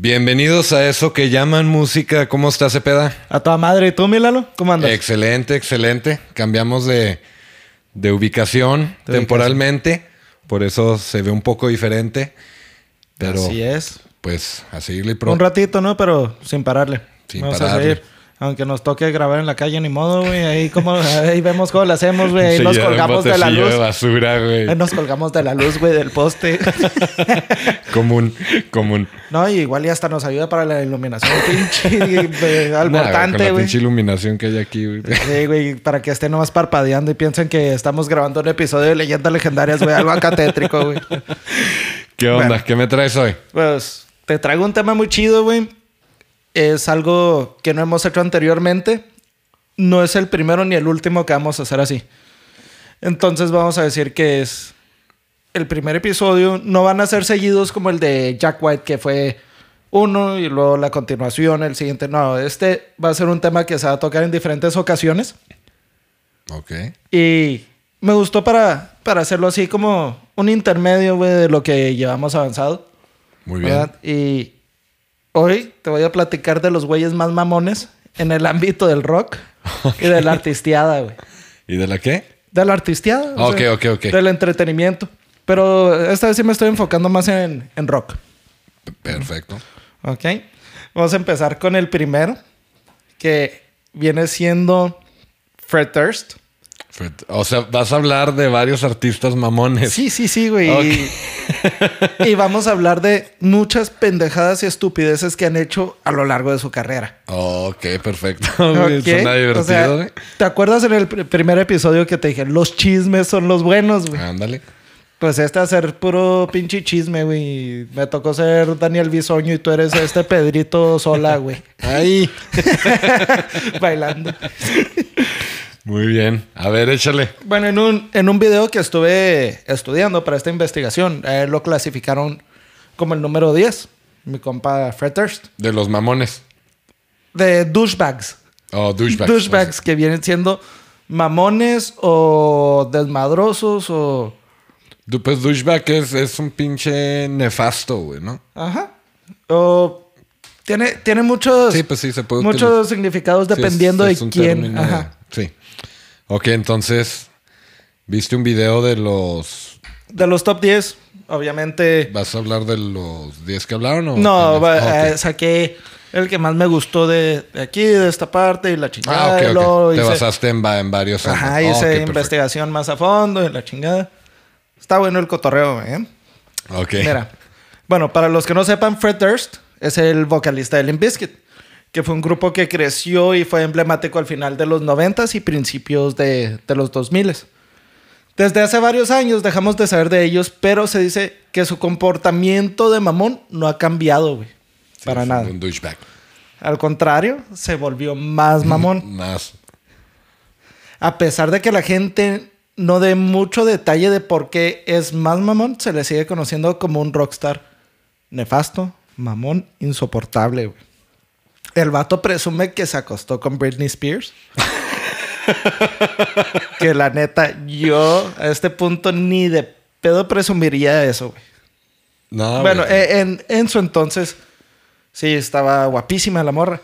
Bienvenidos a eso que llaman música. ¿Cómo está Cepeda? A toda madre. ¿Y tú, Milano? ¿Cómo andas? Excelente, excelente. Cambiamos de, de ubicación De temporalmente. Por eso se ve un poco diferente. Pero Así es. pues a seguirle pro. Un ratito, ¿no? Pero sin pararle. Sin Vamos pararle. a seguir. Aunque nos toque grabar en la calle, ni modo, güey. Ahí, como, ahí vemos cómo lo hacemos, güey. Ahí nos colgamos de la luz. de basura, güey. Ahí nos colgamos de la luz, güey, del poste. común, común. no, y igual y hasta nos ayuda para la iluminación, pinche, güey, al Nah, con voltante, la güey. pinche iluminación que hay aquí, güey. Sí, güey, para que esté nomás parpadeando y piensen que estamos grabando un episodio de Leyendas Legendarias, güey. Algo acá tétrico, güey. ¿Qué onda? Bueno. ¿Qué me traes hoy? Pues te traigo un tema muy chido, güey. Es algo que no hemos hecho anteriormente. No es el primero ni el último que vamos a hacer así. Entonces vamos a decir que es el primer episodio. No van a ser seguidos como el de Jack White, que fue uno y luego la continuación, el siguiente. No, este va a ser un tema que se va a tocar en diferentes ocasiones. Ok. Y me gustó para, para hacerlo así como un intermedio, güey, de lo que llevamos avanzado. Muy bien. ¿verdad? Y hoy te voy a platicar de los güeyes más mamones en el ámbito del rock y de la artisteada, güey. ¿Y de la qué? De la artisteada. Ok, sea, ok, ok. Del entretenimiento. Pero esta vez sí me estoy enfocando más en, en rock. Perfecto. ¿Ok? Vamos a empezar con el primero, que viene siendo Fred Durst. O sea, vas a hablar de varios artistas mamones. Sí, sí, sí, güey. Y, y vamos a hablar de muchas pendejadas y estupideces que han hecho a lo largo de su carrera. Ok, perfecto. güey. Ok, Suena o divertido, sea, güey. ¿Te acuerdas en el pr- primer episodio que te dije, los chismes son los buenos, güey? Ándale. Pues este ser puro pinche chisme, güey. Me tocó ser Daniel Bisoño y tú eres este Pedrito Sola, güey. Ahí. Bailando. Muy bien. A ver, échale. Bueno, en un, en un video que estuve estudiando para esta investigación, él lo clasificaron como el número 10. Mi compa Fred Durst. De los mamones. De douchebags. Oh, douchebags. douchebags que vienen siendo mamones o desmadrosos o... Pues douchebag es, es un pinche nefasto, güey, ¿no? Ajá. O... Tiene, tiene muchos... Sí, pues sí, se puede Muchos significados Sí, es- dependiendo es de quién. Ajá. de- Sí. Ok, entonces, ¿viste un video de los... De los top 10, obviamente... ¿Vas a hablar de los 10 que hablaron o...? No, apenas? va- Ok. eh, saqué el que más me gustó de, de aquí, de esta parte y la Ah, chingada. luego Te hice- basaste en, en varios... Ajá, Ah, ok, hice investigación más a fondo y la chingada. Está bueno el cotorreo, ¿eh? Ok. Mira, bueno, para los que no sepan, Fred Durst es el vocalista de Limp Bizkit, que fue un grupo que creció y fue emblemático al final de los 90s y principios de, de los 2000s. Desde hace varios años dejamos de saber de ellos, pero se dice que su comportamiento de mamón no ha cambiado, güey. Sí, para nada. Un douchebag. Al contrario, se volvió más mamón. Más. A pesar de que la gente no dé mucho detalle de por qué es más mamón, se le sigue conociendo como un rockstar nefasto, mamón, insoportable, güey. El vato presume que se acostó con Britney Spears. que la neta, yo a este punto ni de pedo presumiría eso, güey. No, bueno, eh, en, en su entonces, sí, estaba guapísima la morra.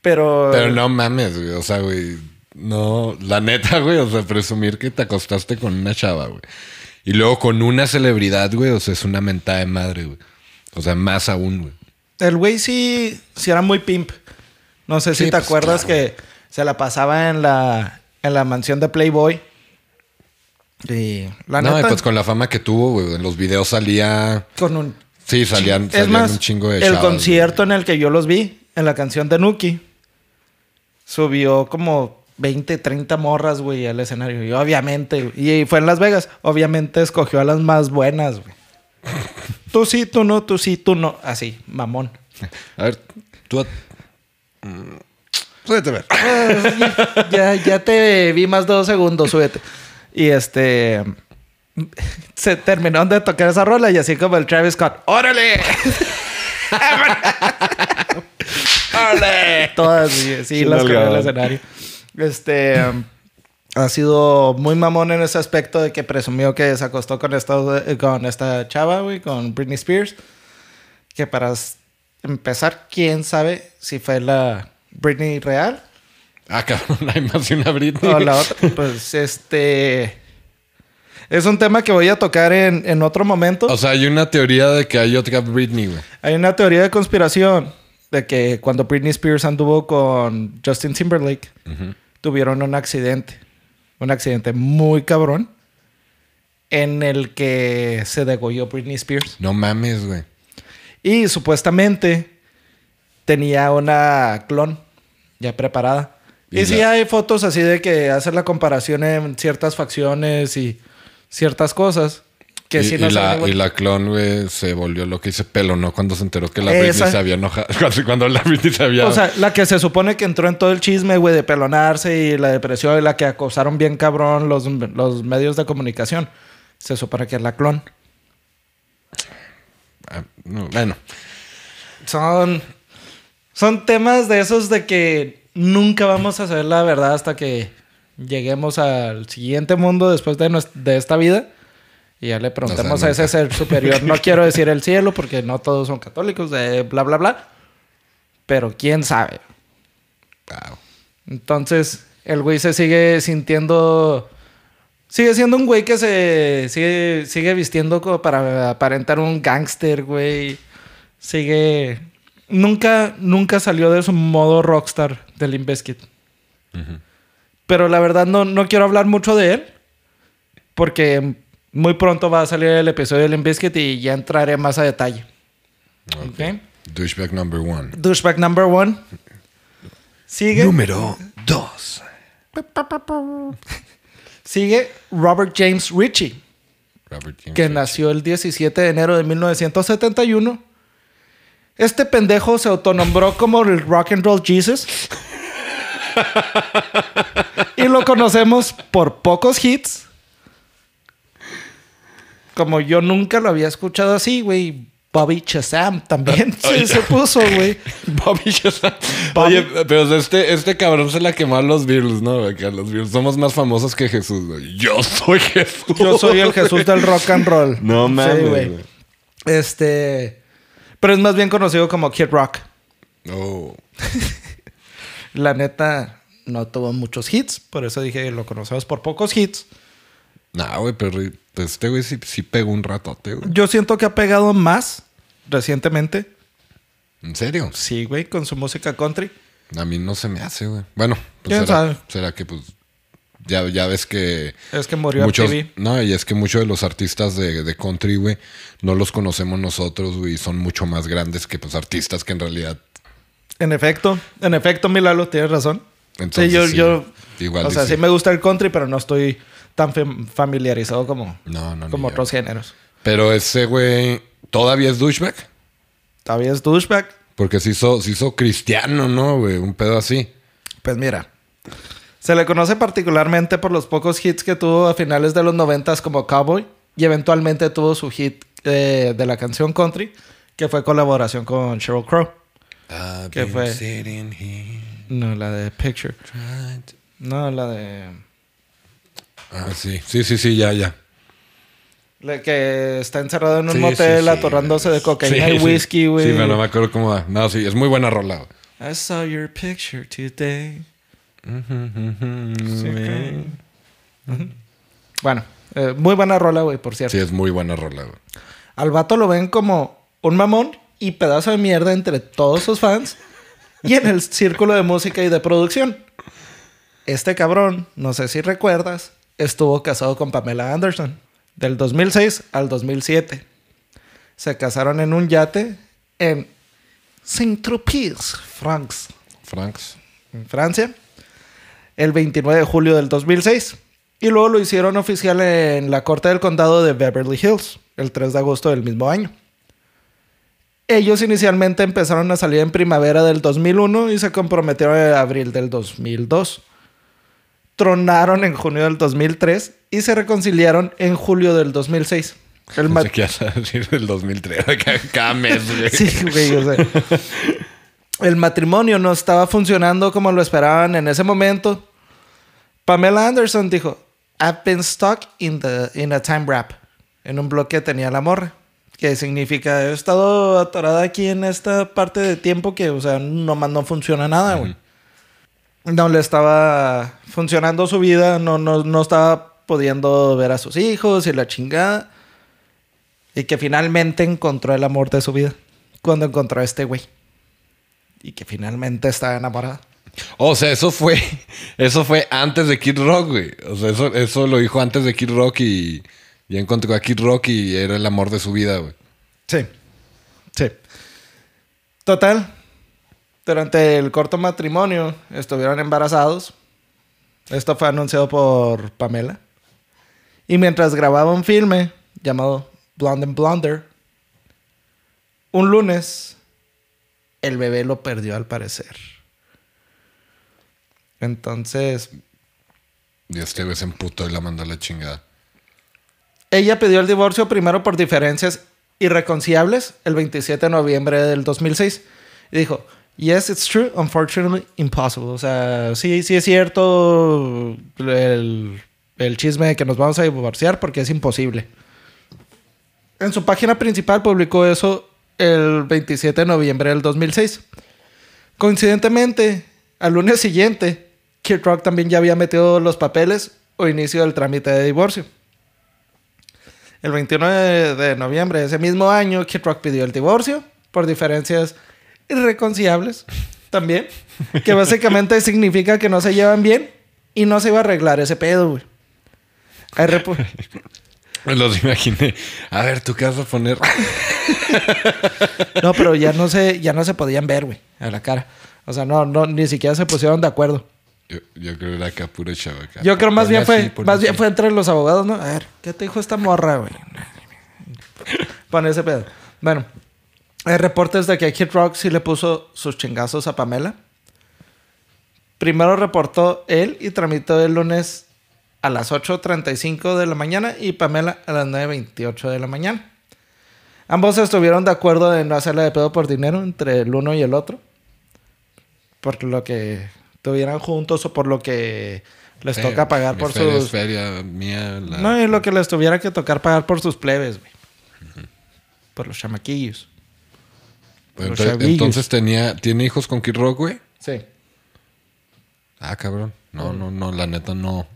Pero... Pero no mames, güey. O sea, güey. No, la neta, güey. O sea, presumir que te acostaste con una chava, güey. Y luego con una celebridad, güey. O sea, es una mentada de madre, güey. O sea, más aún, güey. El güey sí, sí era muy pimp. No sé si te pues, acuerdas claro. que se la pasaba en la, en la mansión de Playboy. Y la no, y pues con la fama que tuvo, güey. En los videos salía. con un... Sí, salían, es salían más, un chingo de el concierto en el que yo los vi, en la canción de Nuki, subió como 20, 30 morras, güey, al escenario. Y obviamente, y fue en Las Vegas, obviamente escogió a las más buenas, güey. Tú sí, tú no, tú sí, tú no. Así, mamón. A ver, tú. Mm, Súbete a ver. ya, ya te vi más de dos segundos, súbete. Y este. Se terminaron de tocar esa rola y así como el Travis Scott. ¡Órale! ¡Órale! Todas, sí, sí, las nalgadas. escenario. Este. Ha sido muy mamón en ese aspecto de que presumió que se acostó con esta, con esta chava, güey, con Britney Spears. Que para empezar, quién sabe si fue la Britney real Ah, cabrón, hay más de una Britney. o la otra. Pues este. Es un tema que voy a tocar en, en otro momento. O sea, hay una teoría de que hay otra Britney, güey. Hay una teoría de conspiración de que cuando Britney Spears anduvo con Justin Timberlake, tuvieron un accidente. Un accidente muy cabrón. En el que se degolló Britney Spears. No mames, güey. Y supuestamente tenía una clon ya preparada. Y, Y sí la- hay fotos así de que hacer la comparación en ciertas facciones y ciertas cosas. Que y, sí no la, y la clon, güey, se volvió lo que hice pelo, ¿no? Cuando se enteró que la Britney Esa. se había enojado. Cuando, la Britney se había... O sea, la que se supone que entró en todo el chisme, güey, de pelonarse y la depresión y la que acosaron bien cabrón los, los medios de comunicación. Se supone que es la clon. Ah, no, bueno, Son, son temas de esos de que nunca vamos a saber la verdad hasta que lleguemos al siguiente mundo después de, nues- de esta vida. Y ya le preguntemos sea, a ese ser superior. No quiero decir el cielo porque no todos son católicos, de bla, bla, bla. Pero quién sabe. wow. Entonces, el güey se sigue sintiendo. Sigue siendo un güey que se sigue, sigue vistiendo como para aparentar un gángster, güey. Sigue. Nunca, nunca salió de su modo rockstar del Bizkit. Pero la verdad no, no quiero hablar mucho de él. Porque muy pronto va a salir el episodio del Limp Bizkit y ya entraré más a detalle. Ok. Ok. Douchebag number one. Douchebag number one. Sigue. Número dos. Sigue Robert James Ritchie. Robert James que Ritchie. nació el 17 de enero de 1971. Este pendejo se autonombró como el Rock and Roll Jesus. y lo conocemos por pocos hits. Como yo nunca lo había escuchado así, güey. Bobby Shazam también se, se puso, güey. Bobby. Bobby- Oye, pero este, este cabrón se la quemó a los Beatles, ¿no? Que a los Beatles somos más famosos que Jesús, güey. Yo soy Jesús. Yo soy el Jesús del rock and roll. No mames, güey. Este. Pero es más bien conocido como Kid Rock. Oh. La neta no tuvo muchos hits, por eso dije lo conocemos por pocos hits. No, güey, pero pues, este güey sí, sí pegó un ratote, güey. Yo siento que ha pegado más recientemente. ¿En serio? Sí, güey, con su música country. A mí no se me hace, güey. Bueno, pues ¿Quién será, sabe? será que pues ya, ya ves que Es que murió muchos, MTV. no, y es que muchos de los artistas de, de country, güey, no los conocemos nosotros, güey, son mucho más grandes que pues artistas que en realidad En efecto, en efecto, Milalo, tienes razón. Entonces, sí, yo, sí, yo, igual o sea, sí me gusta el country, pero no estoy tan fam- familiarizado como, No, no, ni como yo. otros géneros. Pero ese güey todavía es douchebag. Todavía es douchebag. Porque se hizo, se hizo cristiano, ¿no, güey? Un pedo así. Pues mira, se le conoce particularmente por los pocos hits que tuvo a finales de los noventas como Cowboy y eventualmente tuvo su hit eh, de la canción country, que fue colaboración con Sheryl Crow. ¿Qué fue? No, la de Picture. No, la de... Ah, sí. Sí, sí, sí, ya, ya. La que está encerrado en un Sí, motel sí, atorrándose de cocaína y whisky, güey. Sí, pero no me acuerdo cómo va. No, sí, es muy buena rola. I saw your picture today. Bueno, eh, muy buena rola, güey, por cierto. Sí, es muy buena rola, güey. Al vato lo ven como un mamón y pedazo de mierda entre todos sus fans y en el círculo de música y de producción. Este cabrón, no sé si recuerdas, estuvo casado con Pamela Anderson del 2006 al 2007. Se casaron en un yate en Saint-Tropez, France, Franks. en Francia, el 29 de julio del 2006. Y luego lo hicieron oficial en la corte del condado de Beverly Hills, el 3 de agosto del mismo año. Ellos inicialmente empezaron a salir en primavera del 2001 y se comprometieron en abril del 2002. Tronaron en junio del 2003 y se reconciliaron en julio del 2006. El Pensé que ibas a decir del 2003. Cada, mes, güey. Sí, güey, o sea. El matrimonio no estaba funcionando como lo esperaban en ese momento. Pamela Anderson dijo, I've been stuck in, the, in a time wrap. En un bloque tenía la morra. Que significa, he estado atorada aquí en esta parte de tiempo que, o sea, nomás no funciona nada, güey. No le estaba funcionando su vida, no, no, no estaba pudiendo ver a sus hijos y la chingada. Y que finalmente encontró el amor de su vida. Cuando encontró a este güey. Y que finalmente está enamorada. O sea, eso fue, eso fue antes de Kid Rock, güey. O sea, eso, eso lo dijo antes de Kid Rock y ya encontró a Kid Rock y era el amor de su vida, güey. Sí. Sí. Total. Durante el corto matrimonio estuvieron embarazados. Esto fue anunciado por Pamela. Y mientras grababa un filme llamado Blonde and Blonder, un lunes el bebé lo perdió al parecer. Entonces, Y este güey se emputó y la mandó a la chingada. ella pidió el divorcio primero por diferencias irreconciliables el 27 de noviembre del 2006. Y dijo, yes, it's true, unfortunately impossible. O sea, sí, sí es cierto el, el chisme de que nos vamos a divorciar porque es imposible. En su página principal publicó eso el 27 de noviembre del 2006. Coincidentemente, al lunes siguiente, Kid Rock también ya había metido los papeles o inicio del trámite de divorcio. El 21 de, noviembre de ese mismo año, Kid Rock pidió el divorcio por diferencias irreconciliables también, que básicamente significa que no se llevan bien y no se iba a arreglar ese pedo, güey. Hay los imaginé. A ver, ¿tú qué vas a poner? No, pero ya no se, ya no se podían ver, güey, a la cara. O sea, no, no, ni siquiera se pusieron de acuerdo. Yo, yo creo que era acá puro chavo. acá. Yo creo más Ponle bien fue, así, más bien fue entre los abogados, ¿no? A ver, ¿qué te dijo esta morra, güey? Pon ese pedo. Bueno, hay reportes de que Kid Rock sí le puso sus chingazos a Pamela. Primero reportó él y tramitó el lunes a las 8.35 de la mañana y Pamela a las 9.28 de la mañana. Ambos estuvieron de acuerdo en no hacerle de pedo por dinero entre el uno y el otro. Por lo que tuvieran juntos o por lo que les toca pagar por feria es sus... feria mía. la- No, y lo que les tuviera que tocar pagar por sus plebes, güey. Por los chamaquillos. Entonces, tenía, ¿tiene hijos con Kid Rock, güey? Sí. Ah, cabrón. No, no, no, la neta no.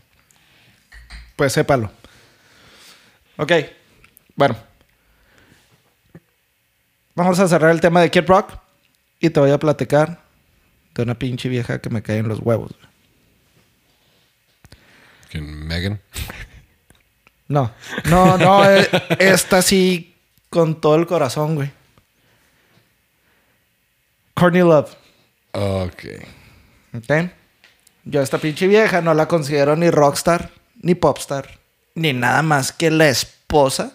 Pues sépalo. Ok. Bueno. Vamos a cerrar el tema de Kid Rock. Y te voy a platicar de una pinche vieja que me cae en los huevos. ¿Quién? Megan. No. No, no. eh, esta sí con todo el corazón, güey. Courtney Love. Ok. ¿Ok? Yo a esta pinche vieja no la considero ni rockstar, ni popstar, ni nada más que la esposa,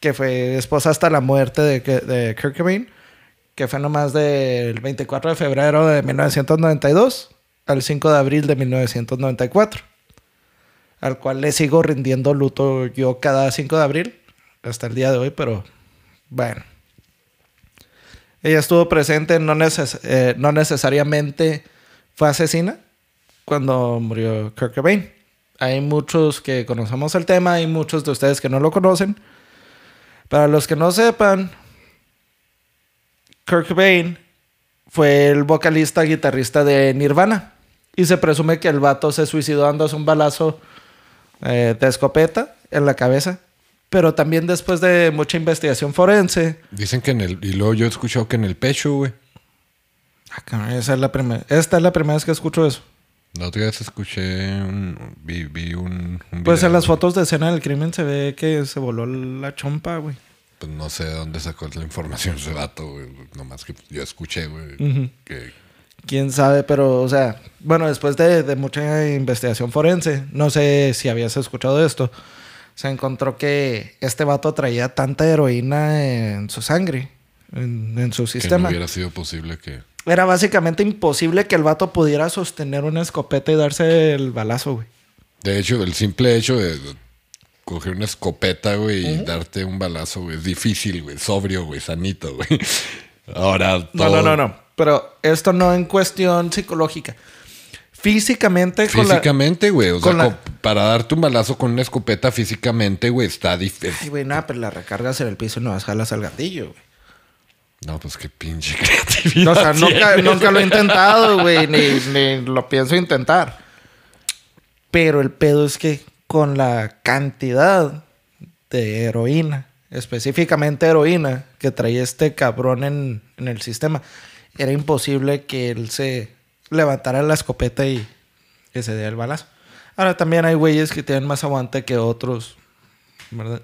que fue esposa hasta la muerte de, de Kurt Cobain, que fue nomás del 24 de febrero de 1992 al 5 de abril de 1994, al cual le sigo rindiendo luto yo cada 5 de abril, hasta el día de hoy, pero bueno. Ella estuvo presente, no, neces- eh, no necesariamente fue asesina cuando murió Kurt Cobain. Hay muchos que conocemos el tema, hay muchos de ustedes que no lo conocen. Para los que no sepan, Kurt Cobain fue el vocalista guitarrista de Nirvana. Y se presume que el vato se suicidó dándose un balazo eh, de escopeta en la cabeza. Pero también después de mucha investigación forense, Dicen que en el. Y luego yo he escuchado que en el pecho, güey. Ah, esa es la primera. Esta es la primera vez que escucho eso. La otra vez escuché un. Vi, vi un. un Pues video, en las güey. fotos de escena del crimen se ve que se voló la chompa, güey. Pues no sé de dónde sacó la información ese vato, güey. Nomás que yo escuché, güey. Que. Quién sabe, pero, o sea, bueno, después de, de mucha investigación forense, no sé si habías escuchado esto, se encontró que este vato traía tanta heroína en su sangre, en, en su Que no sistema. hubiera sido posible que. Era básicamente imposible que el vato pudiera sostener una escopeta y darse el balazo, güey. De hecho, el simple hecho de coger una escopeta, güey, y darte un balazo, güey, es difícil, güey, sobrio, güey, sanito, güey. Ahora No, todo- no, no, no. Pero esto no en cuestión psicológica. Físicamente, con Físicamente, güey. O sea, la- para darte un balazo con una escopeta físicamente, güey, está difícil. Ay, güey, nada, pero la recargas en el piso y no vas jalas al gatillo, güey. No, pues qué pinche creatividad. O sea, nunca, lo he intentado, güey, ni, ni lo pienso intentar. Pero el pedo es que con la cantidad de heroína, específicamente heroína, que traía este cabrón en, en el sistema, era imposible que él se levantara la escopeta y que se diera el balazo. Ahora también hay güeyes que tienen más aguante que otros, ¿verdad?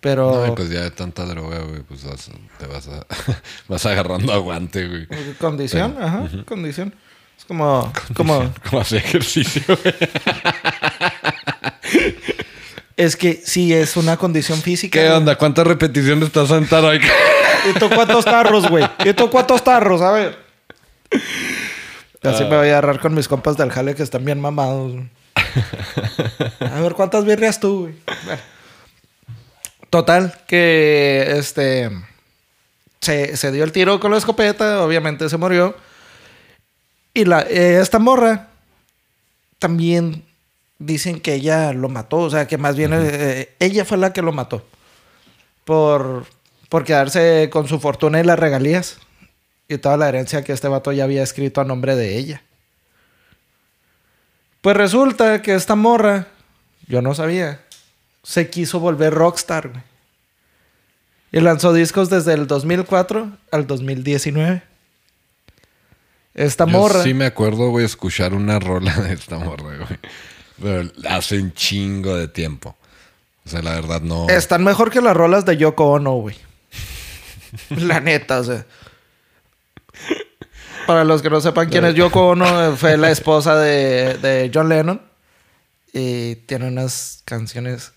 Pero... No, pues ya de tanta droga, güey, pues vas- te vas, a- vas agarrando aguante, güey. Condición, ajá, condición. Es como, como, Como hacer ejercicio, güey. es que sí es una condición física. ¿Qué onda? ¿Cuántas repeticiones estás sentado ahí? ¿Y tú cuántos tarros, güey? ¿Y tú cuántos tarros? A ver. Así me voy a agarrar con mis compas del jale que están bien mamados. A ver, ¿cuántas birrias tú, güey? Bueno. Total, que este. Se, se dio el tiro con la escopeta, obviamente se murió. Y la, eh, esta morra también dicen que ella lo mató, o sea, que más bien eh, ella fue la que lo mató. Por, por quedarse con su fortuna y las regalías. Y toda la herencia que este vato ya había escrito a nombre de ella. Pues resulta que esta morra, yo no sabía, se quiso volver rockstar, güey. Y lanzó discos desde el 2004 al 2019. Esta Yo morra. sí me acuerdo, güey, escuchar una rola de esta morra, güey. Pero hace un chingo de tiempo. O sea, la verdad no... Están mejor que las rolas de Yoko Ono, güey. La neta, o sea. Para los que no sepan quién es Yoko Ono, fue la esposa de, de John Lennon. Y tiene unas canciones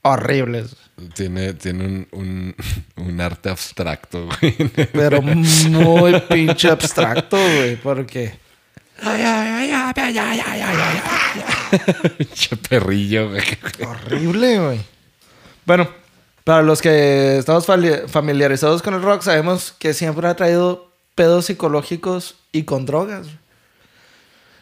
horribles. Tiene, tiene un, un, un arte abstracto, güey. Pero muy pinche abstracto, güey. Porque. Pinche perrillo, güey. Horrible, güey. Bueno, para los que estamos familiarizados con el rock, sabemos que siempre ha traído pedos psicológicos y con drogas.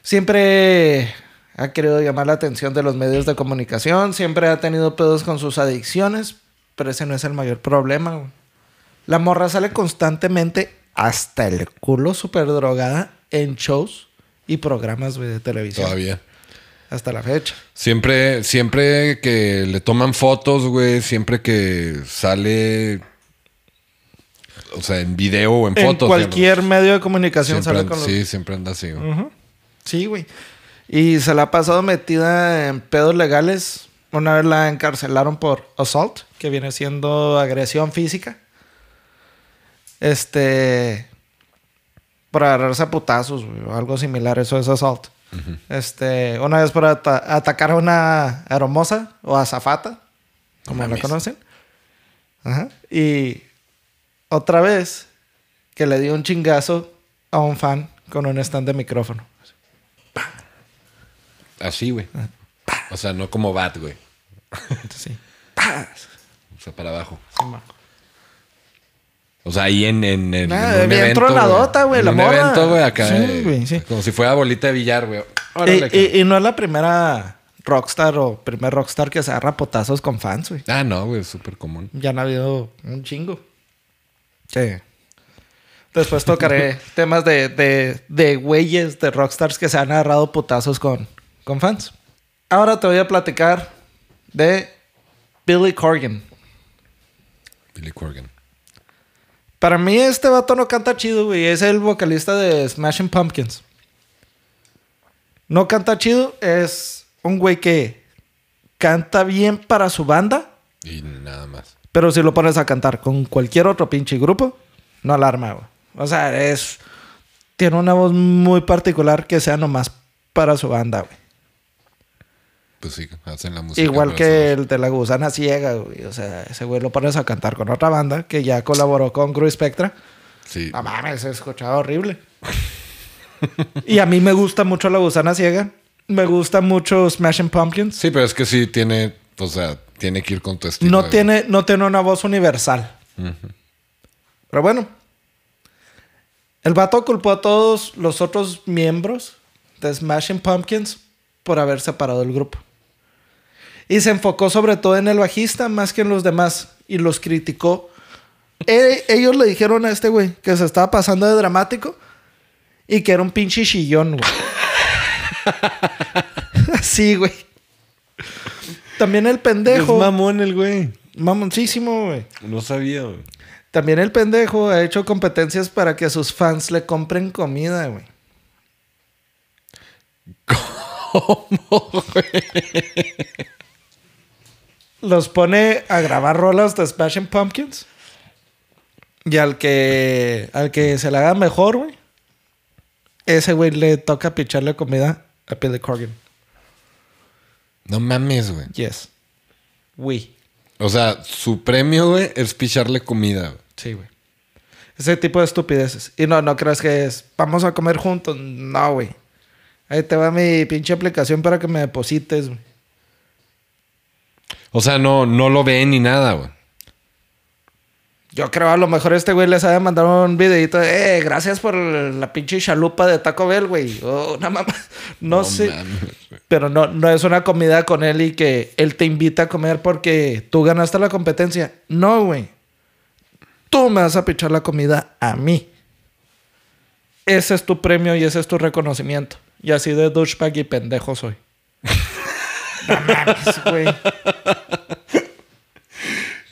Siempre ha querido llamar la atención de los medios de comunicación, siempre ha tenido pedos con sus adicciones, pero ese no es el mayor problema. güey. La morra sale constantemente hasta el culo super drogada en shows y programas güey, de televisión. Todavía. Hasta la fecha. Siempre, siempre que le toman fotos, güey, siempre que sale, o sea, en video o en, En fotos. cualquier medio de comunicación siempre, sale con los... Sí, siempre anda así, güey. Sí, güey. Y se la ha pasado metida en pedos legales. Una vez la encarcelaron por assault, que viene siendo agresión física. Este. Por agarrarse a putazos, güey, o algo similar. Eso es assault. Este. Una vez por ata- atacar a una hermosa o azafata, como la mames. conocen. Ajá. Y otra vez que le dio un chingazo a un fan con un stand de micrófono. Así, güey. O sea, no como bat, güey. Sí. O sea, para abajo. O sea, ahí en, en, en, Nah, en un bien evento, tronadota, güey, En la un evento, güey, acá. Sí, eh, güey, sí. Como si fuera bolita de billar, güey. Y, y- y no es la primera rockstar o primer rockstar que se agarra potazos con fans, güey. Ah, no, güey, es súper común. Ya han habido un chingo. Sí. Después tocaré temas de, de, de güeyes, de rockstars que se han agarrado potazos con, con fans. Ahora te voy a platicar de Billy Corgan. Billy Corgan. Para mí este vato no canta chido, güey. Es el vocalista de Smashing Pumpkins. No canta chido. Es un güey que canta bien para su banda. Y nada más. Pero si lo pones a cantar con cualquier otro pinche grupo, no alarma, güey. O sea, es... Tiene una voz muy particular que sea nomás para su banda, güey. Pues sí, hacen la música. Igual que el de la gusana ciega, güey. O sea, ese güey lo pones a cantar con otra banda que ya colaboró con Cruz Spectra. Sí. No mames, se escuchaba horrible. y a mí me gusta mucho la gusana ciega. Me gusta mucho Smashing Pumpkins. Sí, pero es que sí tiene, o sea, tiene que ir con tu estilo. No de- tiene, no tiene una voz universal. Pero bueno. El vato culpó a todos los otros miembros de Smashing Pumpkins por haber separado el grupo. Y se enfocó sobre todo en el bajista más que en los demás y los criticó. E- ellos le dijeron a este güey que se estaba pasando de dramático y que era un pinche chillón, güey. Así, güey. También el Es pendejo. mamón el güey. mamoncísimo, güey. No sabía, güey. También el pendejo ha hecho competencias para que sus fans le compren comida, güey. ¿Cómo, güey? Los pone a grabar rolas de Smashing Pumpkins. Y al que, al que se la haga mejor, güey. Ese güey le toca picharle comida a Billy Corgan. No mames, güey. Yes. We. O sea, su premio, güey, es picharle comida. güey. Sí, güey. Ese tipo de estupideces. Y no, no creas que es, vamos a comer juntos. No, güey. Ahí te va mi pinche aplicación para que me deposites, güey. O sea, no, no lo ve ni nada, güey. Yo creo a lo mejor este güey les haya mandado un videito de, eh, gracias por la pinche chalupa de Taco Bell, güey. O una mamá. No, sé. Pero no, no es una comida con él y que él te invita a comer porque tú ganaste la competencia. No, güey. Tú me vas a pichar la comida a mí. Ese es tu premio y ese es tu reconocimiento. Y así de douchebag y pendejo soy. no mames, güey.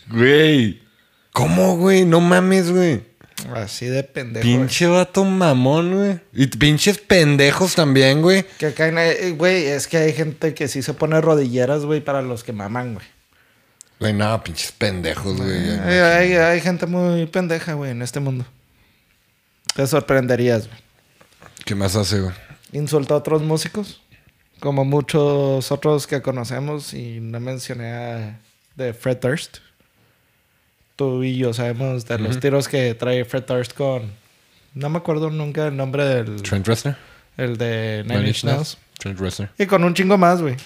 Güey. ¿Cómo, güey? No mames, güey. Así de pendejo. güey. Pinche vato mamón, güey. Y pinches pendejos también, güey. Que caen, eh, güey, es que hay gente que sí se pone rodilleras, güey, para los que maman, güey. Güey, no, pinches pendejos, güey. Hay, hay- hay gente muy pendeja, güey, en este mundo. Te sorprenderías, güey. ¿Qué más hace, güey? Insulta a otros músicos, como muchos otros que conocemos, y no mencioné a de Fred Durst. Tú y yo sabemos de los tiros que trae Fred Durst con... No me acuerdo nunca el nombre del... Trent Reznor. El de Nine Nine Inch Nails. Trent Reznor. Y con un chingo más, güey.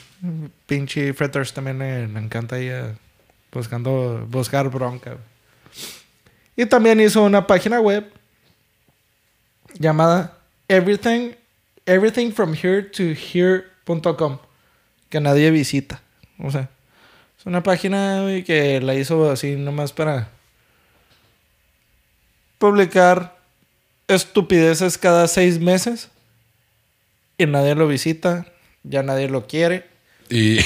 Pinche Fred Durst también le, le encanta ahí eh, buscando, buscar bronca, güey. Y también hizo una página web llamada Everything, Everything from here to here.com que nadie visita. O sea, es una página güey, que la hizo así nomás para publicar estupideces cada seis meses y nadie lo visita, ya nadie lo quiere. Y,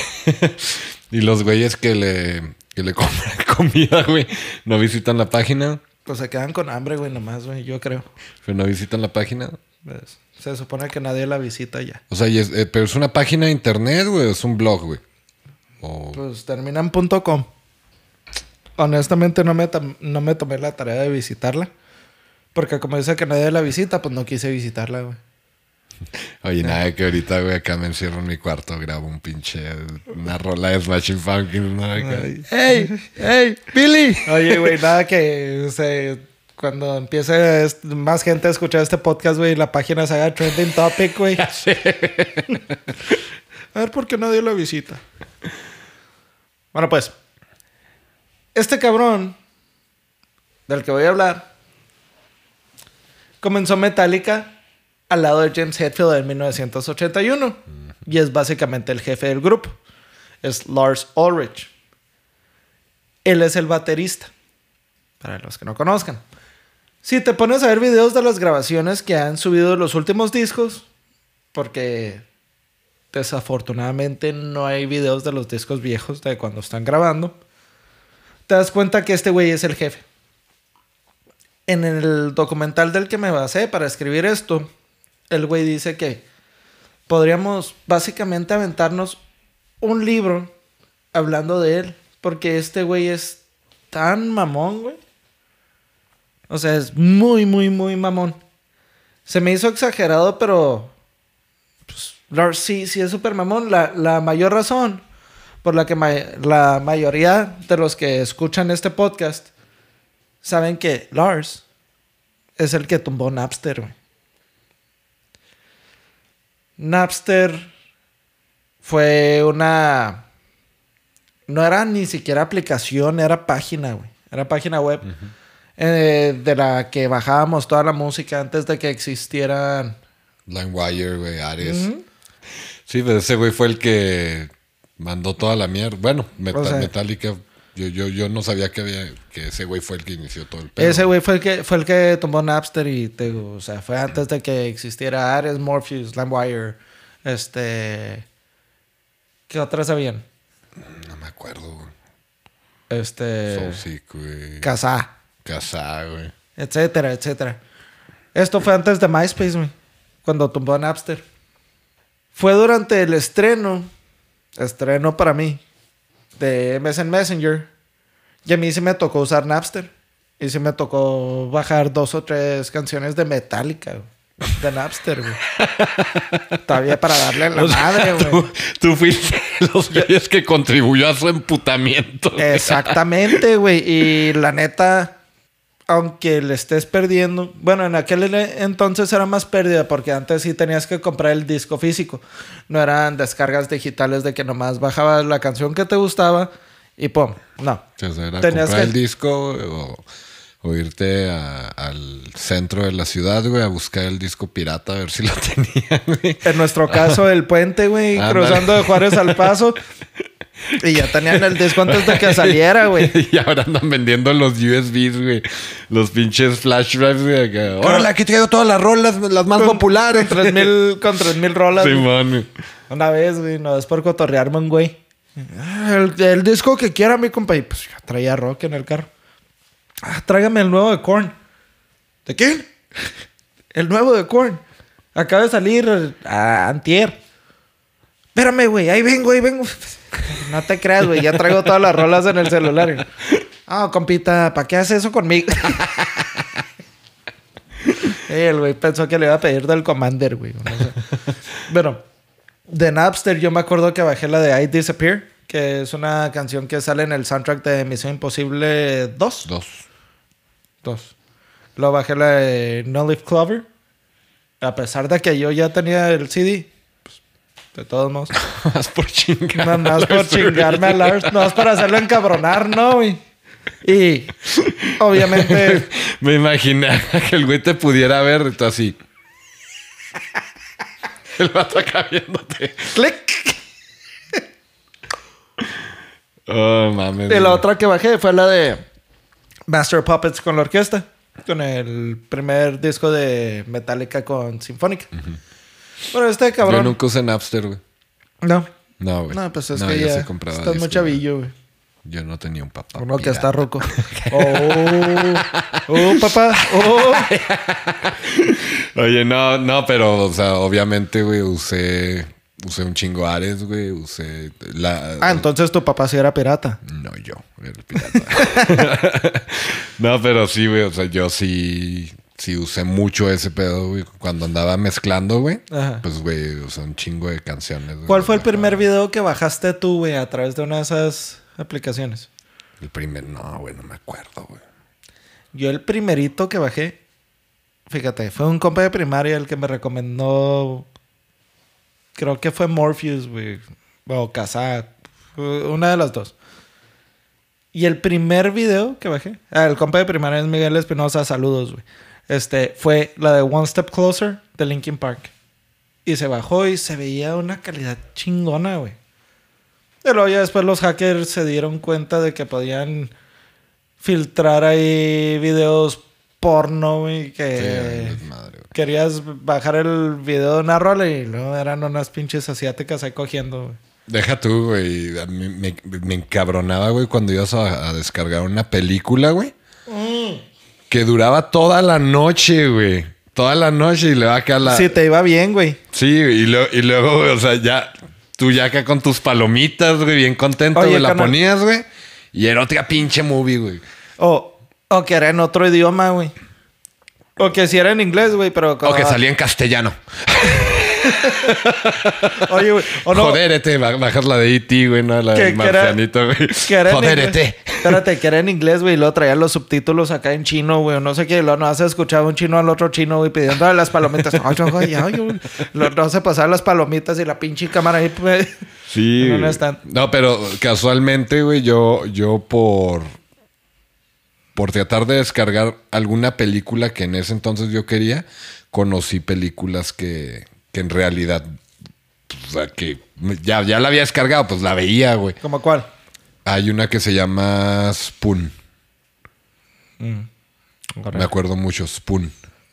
y los güeyes que le, que le compran comida, güey, no visitan la página. Pues se quedan con hambre, güey, nomás, güey, yo creo. Pero no visitan la página. Pues, se supone que nadie la visita ya. O sea, y es- eh, pero es una página de internet, güey, es un blog, güey. O- Pues termina en punto .com. Honestamente no me, no me tomé la tarea de visitarla. Porque como dice que nadie la visita, pues no quise visitarla, güey. Oye, nada, que ahorita, güey, acá me encierro en mi cuarto, grabo un pinche, una rola de Smashing Pumpkins, ¿no? ¡Ey! ¡Ey! ¡Billy! Oye, güey, nada que se, cuando empiece más gente a escuchar este podcast, güey, la página se haga trending topic, güey. a ver por qué nadie la visita. Bueno, pues, este cabrón del que voy a hablar comenzó Metallica al lado de James Hetfield en 1981 y es básicamente el jefe del grupo. Es Lars Ulrich. Él es el baterista. Para los que no conozcan. Si te pones a ver videos de las grabaciones que han subido los últimos discos, porque desafortunadamente no hay videos de los discos viejos de cuando están grabando, te das cuenta que este güey es el jefe. En el documental del que me basé para escribir esto, el güey dice que podríamos básicamente aventarnos un libro hablando de él, porque este güey es tan mamón, güey. O sea, es muy, muy, muy mamón. Se me hizo exagerado, pero. Lars sí, sí es súper mamón. La, la mayor razón por la que ma- la mayoría de los que escuchan este podcast saben que Lars es el que tumbó Napster, güey. Napster fue una. No era ni siquiera aplicación, era página, güey. Era página web. eh, de la que bajábamos toda la música antes de que existieran LimeWire, güey, Ares. Sí, pero ese güey fue el que mandó toda la mierda. Bueno, Meta- O sea- Metallica. Yo, yo, yo no sabía que había que ese güey fue el que inició todo el pedo. Ese güey fue el que fue el que tomó Napster y te digo, o sea, fue antes de que existiera Ares, Morpheus, LimeWire, este ¿Qué otras habían? No me acuerdo, güey. Este Soulseek, güey. Kazaa, Kazaa, güey. etcétera, etcétera. Esto fue antes de MySpace, güey, cuando tomó Napster. Fue durante el estreno, estreno para mí, de MSN Messenger. Y a mí sí me tocó usar Napster. Y sí me tocó bajar dos o tres canciones de Metallica, güey, de Napster, güey. Todavía para darle la O sea, madre, güey. Tú, tú fuiste los güeyes que contribuyó a su emputamiento. Exactamente, güey. Y la neta, aunque le estés perdiendo, bueno, en aquel entonces era más pérdida porque antes sí tenías que comprar el disco físico. No eran descargas digitales de que nomás bajabas la canción que te gustaba y pum, no. Era Tenías comprar que- el disco o, o irte a- al centro de la ciudad, güey, a buscar el disco pirata a ver si lo tenían, güey. En nuestro caso, el puente, güey, cruzando de Juárez al Paso. Y ya tenían el disco antes de que saliera, güey. y ahora andan vendiendo los USBs, güey. Los pinches flash drives, güey. acá. Órale, aquí traigo todas las rolas, las más populares. Con tres mil, con tres mil rolas. güey. Simón, güey. Una vez, güey, no es por cotorrearme un güey. Ah, El, el disco que quiera, mi compa. Y pues ya traía rock en el carro. Ah, tráigame el nuevo de Korn. ¿De quién? El nuevo de Korn. Acaba de salir a antier. Espérame, güey. Ahí vengo, ahí vengo. No te creas, güey. Ya traigo todas las rolas en el celular. Ah, compita, ¿para qué haces eso conmigo? el güey pensó que le iba a pedir del Commander, güey. No sé. Bueno, de Napster yo me acuerdo que bajé la de I Disappear, que es una canción que sale en el soundtrack de Misión Imposible 2. Dos. 2. Luego bajé la de No Leaf Clover. A pesar de que yo ya tenía el CD, de todos modos. Más por chingar. Nada más por chingarme a Lars, nada más para hacerlo encabronar, ¿no? güey? Y obviamente, Me imaginaba que el güey te pudiera ver y tú así. El vato acá viéndote. click. Oh, mames. Y la otra que bajé fue la de Master Puppets con la orquesta. Con el primer disco de Metallica con Sinfónica. Bueno, este Yo cabrón. nunca usé Napster, güey. No. No, güey. No, pues es No, que yo ya estás muy chavillo, güey. Yo no tenía un papá. Uno que está roco. Oh, oh, papá. Oh. Oye, no, no, pero, o sea, obviamente, güey, usé, usé un chingo Ares, güey, usé la... Ah, entonces tu papá sí era pirata. No, yo, era el pirata. no, pero sí, güey, o sea, yo sí, sí usé mucho ese pedo, güey, cuando andaba mezclando, güey. Ajá. Pues, güey, sea, un chingo de canciones. güey. ¿Cuál fue el primer video que bajaste tú, güey, a través de una de esas aplicaciones? El primer, no, güey, no me acuerdo, güey. Yo el primerito que bajé, fíjate, fue un compa de primaria el que me recomendó, creo que fue Morpheus, güey, o Kazaa, una de las dos. Y el primer video que bajé, ah, el compa de primaria es Miguel Espinosa, saludos, güey. Este, fue la de One Step Closer de Linkin Park. Y se bajó y se veía una calidad chingona, güey. Pero ya después los hackers se dieron cuenta de que podían filtrar ahí videos porno, güey, Sí, que querías bajar el video de una rola y luego eran unas pinches asiáticas ahí cogiendo, güey. Deja tú, güey. A mí me, me encabronaba, güey, cuando ibas a, a descargar una película, güey. Que duraba toda la noche, güey. Toda la noche y le va a quedar la... Sí, te iba bien, güey. Sí, y, lo- y luego, güey, o sea, ya... Tú ya acá con tus palomitas, güey, bien contento, Oye, güey, la carnal. ponías, güey. Y era otra pinche movie, güey. O, o que era en otro idioma, güey. O que si era en inglés, güey, pero... O que salía en castellano. Oye, güey. O no, Jodérete, ba- bajas la de E.T., güey, no, la era- marcianito, güey. Jodérete. Espérate, que era en inglés, güey. Y luego traían los subtítulos acá en chino, güey. o No sé qué. y Luego no has escuchado un chino al otro chino, güey, pidiendo las palomitas. Ay, ay, ay, ay, Luego no se pasaban las palomitas y la pinche cámara ahí. Sí. Güey. stand. No, pero casualmente, güey, yo, yo por. Por tratar de descargar alguna película que en ese entonces yo quería, conocí películas que, que en realidad, o sea, que ya, ya la había descargado, pues la veía, güey. ¿Cómo cuál? Hay una que se llama Spoon. Me acuerdo mucho, Spoon.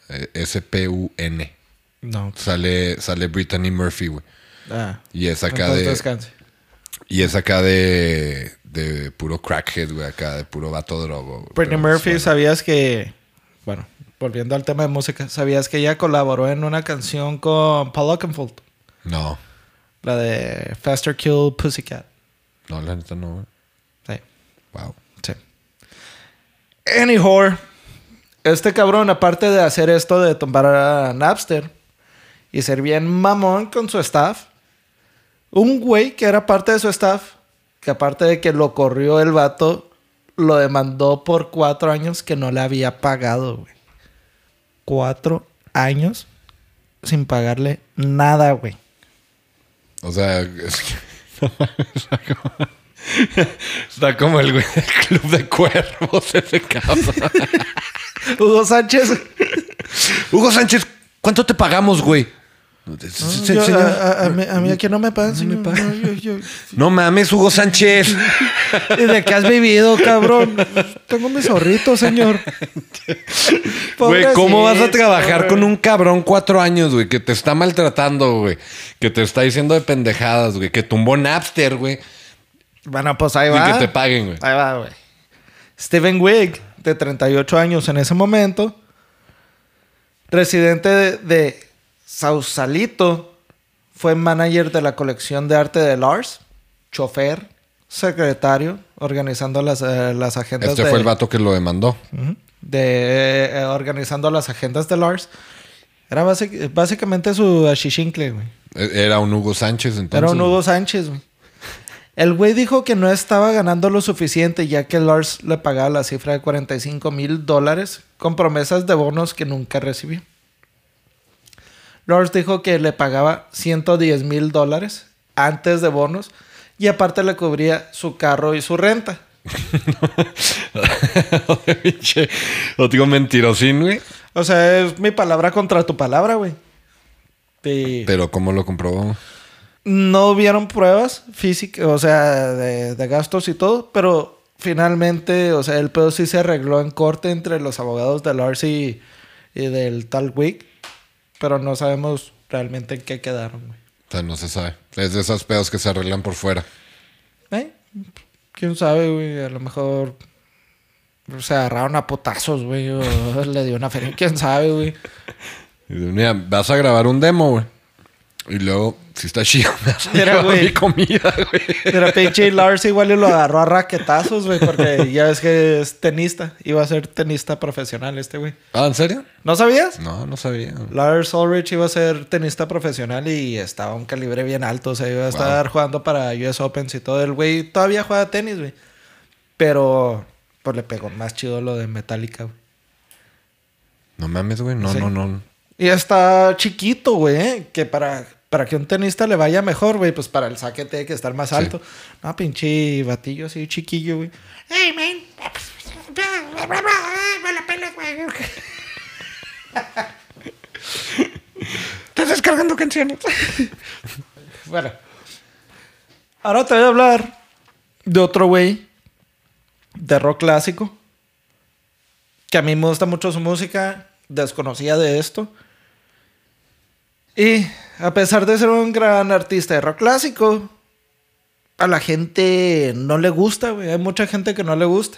Eh, S-P-U-N. No. Sale, sale Brittany Murphy, güey. Ah. Y es acá de. descanse. Y es acá de. De puro crackhead, güey. Acá de puro vato drogo. Pero Murphy. ¿sabías que... Bueno, volviendo al tema de música. ¿Sabías que ella colaboró en una canción con Paul Oakenfold? No. La de Faster Kill Pussycat. No, la neta no. Sí. Wow. Sí. Anyhow, este cabrón, aparte de hacer esto de tumbar a Napster y ser bien mamón con su staff, un güey que era parte de su staff, que aparte de que lo corrió el vato, lo demandó por cuatro años que no le había pagado, güey. Cuatro años sin pagarle nada, güey. O sea, es que. Está como, está como el güey del club de cuervos, ese cabrón. Hugo Sánchez. Hugo Sánchez, ¿cuánto te pagamos, güey? Yo- a, a- a mí, a mí aquí no me pagan, señor. No, yo- yo- No mames, Hugo Sánchez. ¿Y de qué has vivido, cabrón? Tengo mis zorritos, señor. Güey, ¿cómo vas a trabajar con un cabrón cuatro años, güey? Que te está maltratando, güey. Que te está diciendo de pendejadas, güey. Que tumbó Napster, güey. Bueno, pues ahí Y va. que te paguen, güey. Ahí va, güey. Steven Wigg, de 38 años en ese momento, residente de, de Sausalito, fue manager de la colección de arte de Lars, chofer, secretario, organizando las, eh, las agendas Este de, fue el vato que lo demandó. De eh, organizando las agendas de Lars. Era basic- básicamente su achichincle, güey. E- Era un Hugo Sánchez, entonces. Era un Hugo Sánchez, güey. El güey dijo que no estaba ganando lo suficiente ya que Lars le pagaba la cifra de 45 mil dólares con promesas de bonos que nunca recibió. Lars dijo que le pagaba 110 mil dólares antes de bonos y aparte le cubría su carro y su renta. Pinche Otro mentirosín, güey. O sea, es mi palabra contra tu palabra, güey. Y Pero ¿cómo lo comprobó? no hubieron pruebas físicas, o sea, de, de gastos y todo, pero finalmente, o sea, el pedo sí se arregló en corte entre los abogados de Lars y, y del tal Wick, pero no sabemos realmente en qué quedaron, güey. O sea, no se sabe. Es de esos pedos que se arreglan por fuera. ¿Eh? ¿Quién sabe, güey? A lo mejor se agarraron a potazos, güey, o le dio una feria, quién sabe, güey. Mira, vas a grabar un demo, güey. Y luego, si está chido, me vas a Mira, llevar güey. mi comida, güey. Pero pinche Lars igual y lo agarró a raquetazos, güey, porque ya ves que es tenista. Iba a ser tenista profesional este, güey. Ah, ¿en serio? ¿No sabías? No, no sabía. Lars Ulrich iba a ser tenista profesional y estaba a un calibre bien alto. O sea, iba a estar jugando para US Opens y todo. El güey todavía juega tenis, güey. Pero, pues le pegó más chido lo de Metallica, güey. No mames, güey. No, Sí. no, no. Y está chiquito, güey, ¿eh? que para, para que un tenista le vaya mejor, güey, pues para el saque tiene que estar más alto. No, pinche batillo así chiquillo, güey. Hey, man. Estás descargando canciones. Bueno. Ahora te voy a hablar de otro güey de rock clásico. Que a mí me gusta mucho su música. Desconocía de esto. Y a pesar de ser un gran artista de rock clásico, a la gente no le gusta, güey. Hay mucha gente que no le gusta.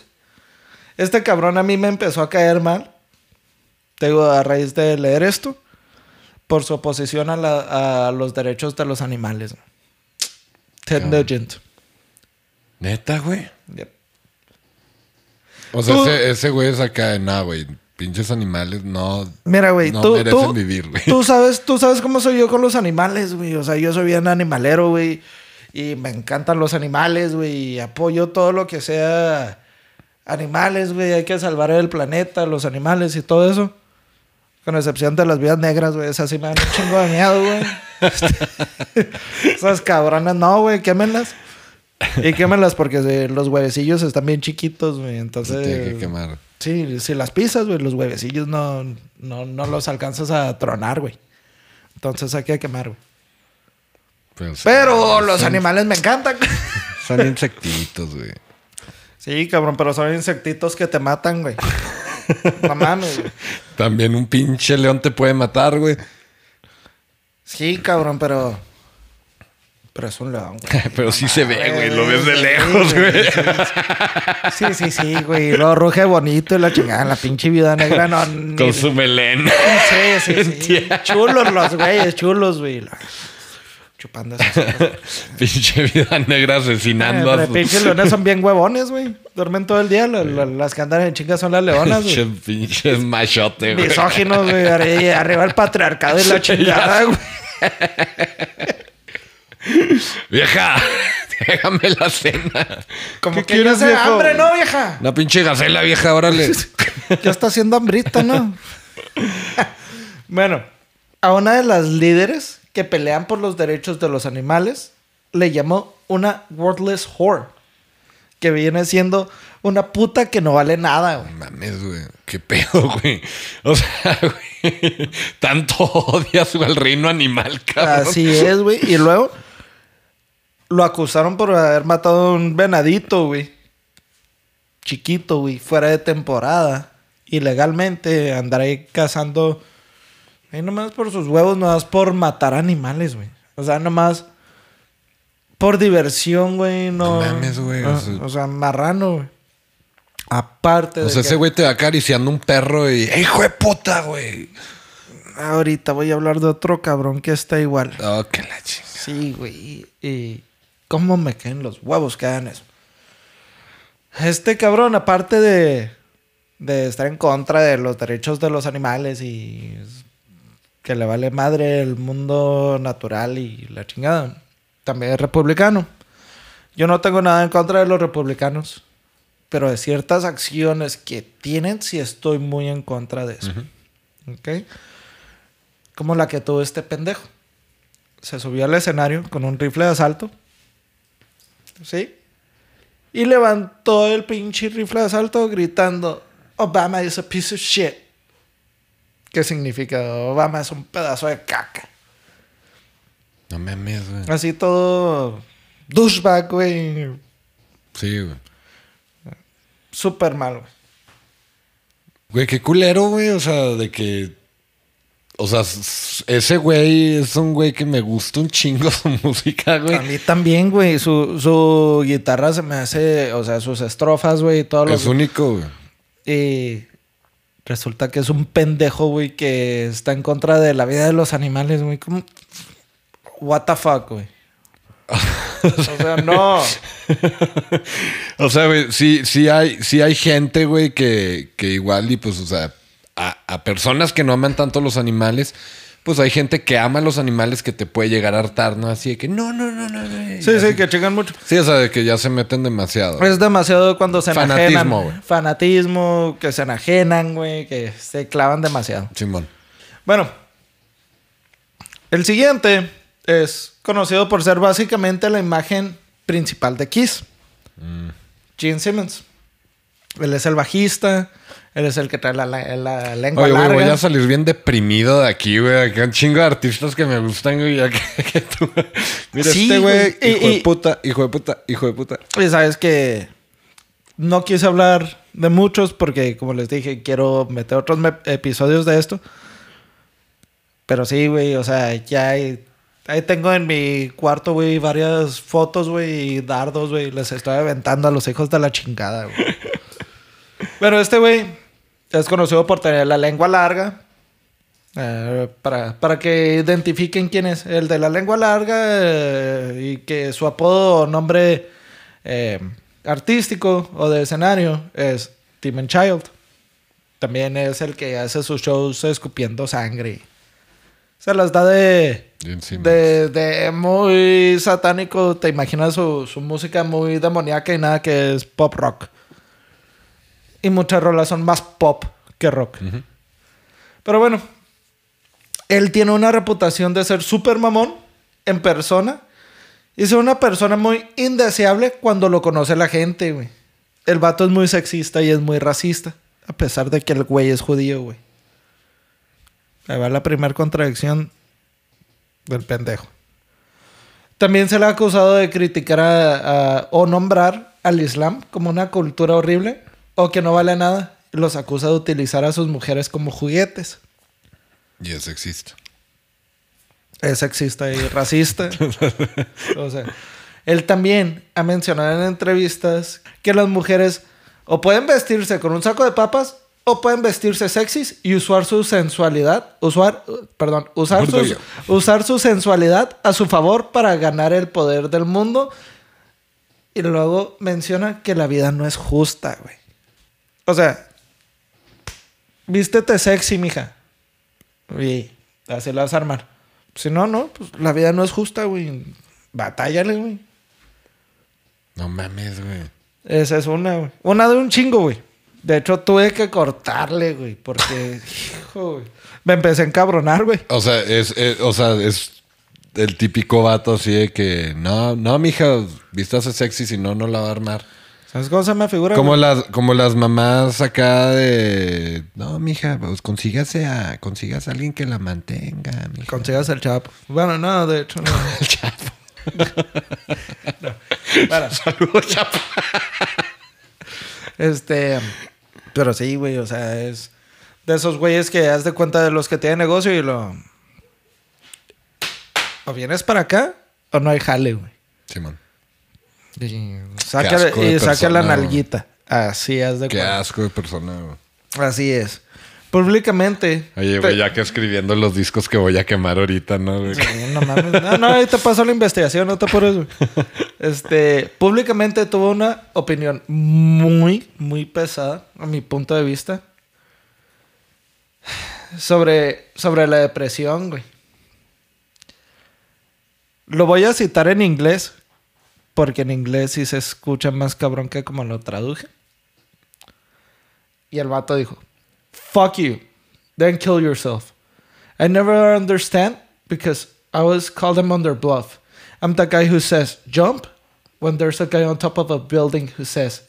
Este cabrón a mí me empezó a caer mal. Te digo, a raíz de leer esto. Por su oposición a, la- a los derechos de los animales. Ted Cabrón. Nugent. Neta, güey. Yep. O sea, ese, ese güey es acá de nada, güey. Pinches animales no, Mira, güey, no tú, merecen tú, vivir, güey. tú sabes, tú sabes cómo soy yo con los animales, güey. O sea, yo soy bien animalero, güey. Y me encantan los animales, güey. Y apoyo todo lo que sea animales, güey. Hay que salvar el planeta, los animales y todo eso. Con excepción de las vidas negras, güey. Esas sí me dan un chingo de miedo, güey. Esas cabronas, no, güey. Quémenlas. Y quémalas porque los huevecillos están bien chiquitos, güey. Se Entonces. tiene que quemar. Sí, si las pisas, güey, los huevecillos no, no, no los alcanzas a tronar, güey. Entonces hay que quemar, güey. Pero, Pero los son- animales me encantan. Son insectitos, güey. Sí, cabrón, pero son insectitos que te matan, güey. No mames, güey. También un pinche león te puede matar, güey. Sí, cabrón, pero. Pero es un león, güey. Pero sí se ve, güey. Lo ves de lejos, güey. Sí, sí, sí, güey. Lo ruge bonito y la chingada, la pinche vida negra, no. ni- Con su melena. Sí, sí, sí. Chulos los güeyes, chulos, güey. Chupando esas. Pinche vida negra asesinando Eh, a sus... pinches leones son bien huevones, güey. Duermen todo el día. La- la- las que andan en chingas son las leonas, Pinche, güey. pinches machote, güey. Misóginos, güey. Arri- Arriba el patriarcado y la chingada, güey. Vieja, déjame la cena. Como ¿Qué que quieres, ya hace viejo? hambre, ¿no, vieja? Una pinche gacela, vieja, órale. Ya está haciendo hambrita, ¿no? bueno, a una de las líderes que pelean por los derechos de los animales le llamó una wordless whore. Que viene siendo una puta que no vale nada, güey. Mames, güey. Qué pedo, güey. O sea, güey. Tanto odias al reino animal, cabrón. Así es, güey. Y luego lo acusaron por haber matado a un venadito, güey. Chiquito, güey. Fuera de temporada. Ilegalmente. Andar ahí cazando. Ahí nomás por sus huevos, nomás por matar animales, güey. O sea, nomás por diversión, güey. No, No mames, güey, o Ah, sea- O sea, marrano, güey. Aparte O de sea, que- ese güey te va acariciando un perro y... ¡Eh, ¡Hijo de puta, güey! Ahorita voy a hablar de otro cabrón que está igual. Oh, que la chinga. Sí, güey. Y, y cómo me caen los huevos que hagan eso. Este cabrón, aparte de, de estar en contra de los derechos de los animales y que le vale madre el mundo natural y la chingada, también es republicano. Yo no tengo nada en contra de los republicanos, pero de ciertas acciones que tienen, sí estoy muy en contra de eso. ¿Ok? Como la que tuvo este pendejo se subió al escenario con un rifle de asalto. ¿Sí? Y levantó el pinche rifle de asalto gritando: Obama is a piece of shit. ¿Qué significa? Obama es un pedazo de caca. No mames, güey. Así todo douchebag, güey. Sí, güey. Súper mal, güey. Güey, qué culero, güey. O sea, de que. O sea, ese güey es un güey que me gusta un chingo su música, A güey. mí también, güey. Su, su guitarra se me hace, o sea, sus estrofas, güey, todos los Es único, güey. Y resulta que es un pendejo, güey, que está en contra de la vida de los animales, güey. ¿Cómo? What the fuck, güey. o sea, no. O sea, güey, sí, sí hay, sí hay gente, güey, que, que igual y pues, o sea, a, a personas que no aman tanto los animales, pues hay gente que ama los animales que te puede llegar a hartar, ¿no? Así de que no, no, no, no. no. Sí, sí, que chingan mucho. Sí, o sea, de que ya se meten demasiado. Es demasiado cuando se Fanatismo, enajenan. güey. Fanatismo, que se enajenan, güey, que se clavan demasiado. Simón. Bueno, el siguiente es conocido por ser básicamente la imagen principal de Kiss. Gene Simmons. Él es el bajista, él es el que trae la, la- la lengua Oye, güey, larga. voy a salir bien deprimido de aquí, güey. Aquí hay un chingo de artistas que me gustan, güey. que, que tú- Mira, Sí, este güey, hijo Y- de puta, hijo de puta, hijo de puta. Y sabes que no quise hablar de muchos porque, como les dije, quiero meter otros me- episodios de esto. Pero sí, güey, o sea, ya hay- ahí tengo en mi cuarto, güey, varias fotos, güey, y dardos, güey. Les estoy aventando a los hijos de la chingada, güey. Pero este güey es conocido por tener la lengua larga. Eh, para, para que identifiquen quién es el de la lengua larga eh, y que su apodo o nombre eh, artístico o de escenario es Demon Child. También es el que hace sus shows escupiendo sangre. Se las da de, de, de muy satánico. Te imaginas su, su música muy demoníaca y nada que es pop rock. Y muchas rolas son más pop que rock. Pero bueno, él tiene una reputación de ser súper mamón en persona Y es una persona muy indeseable cuando lo conoce la gente, güey. El vato es muy sexista y es muy racista. A pesar de que el güey es judío, güey. Ahí va la primera contradicción del pendejo. También se le ha acusado de criticar a- a- o nombrar al Islam como una cultura horrible o que no vale nada. Los acusa de utilizar a sus mujeres como juguetes. Y es sexista. Es sexista y racista. o sea, él también ha mencionado en entrevistas que las mujeres o pueden vestirse con un saco de papas o pueden vestirse sexys y usar su sensualidad, usar, perdón, usar, sus- usar su sensualidad a su favor para ganar el poder del mundo. Y luego menciona que la vida no es justa, güey. O sea, vístete sexy, mija. Y así la vas a armar. Si no, no, pues la vida no es justa, güey. Batállale, güey. No mames, güey. Esa es una, güey. Una de un chingo, güey. De hecho, tuve que cortarle, güey. Porque, hijo, güey. Me empecé a encabronar, güey. O sea, es, es- o sea, es el típico vato así de que no, no, mija, vístase sexy, si no, no la va a armar. ¿Sabes cómo se me figura? Como güey? las, como las mamás acá de no, mija, pues consígase a, consígase a alguien que la mantenga, mija. Consigas el chapo. Bueno, no, de hecho, no. El chapo. Bueno, Saludos, chapo. este. Pero sí, güey, o sea, es de esos güeyes que haz de cuenta de los que tienen negocio y lo. O vienes para acá o no hay jale, güey. Simón. Y saca, y saca la nalguita. Así haz de Qué cuenta. asco de persona, güey. Así es. Públicamente. Oye, güey, ya que escribiendo los discos que voy a quemar ahorita, ¿no, güey? Sí, no mames. No, no, ahí te pasó la investigación, no te apures, güey. Este, públicamente tuvo una opinión muy, muy pesada, a mi punto de vista, sobre, sobre la depresión, güey. Lo voy a citar en inglés, porque en inglés sí se escucha más cabrón que como lo traduje. Y el vato dijo, fuck you, then kill yourself. I never understand because I always call them on their bluff. I'm the guy who says jump when there's a guy on top of a building who says,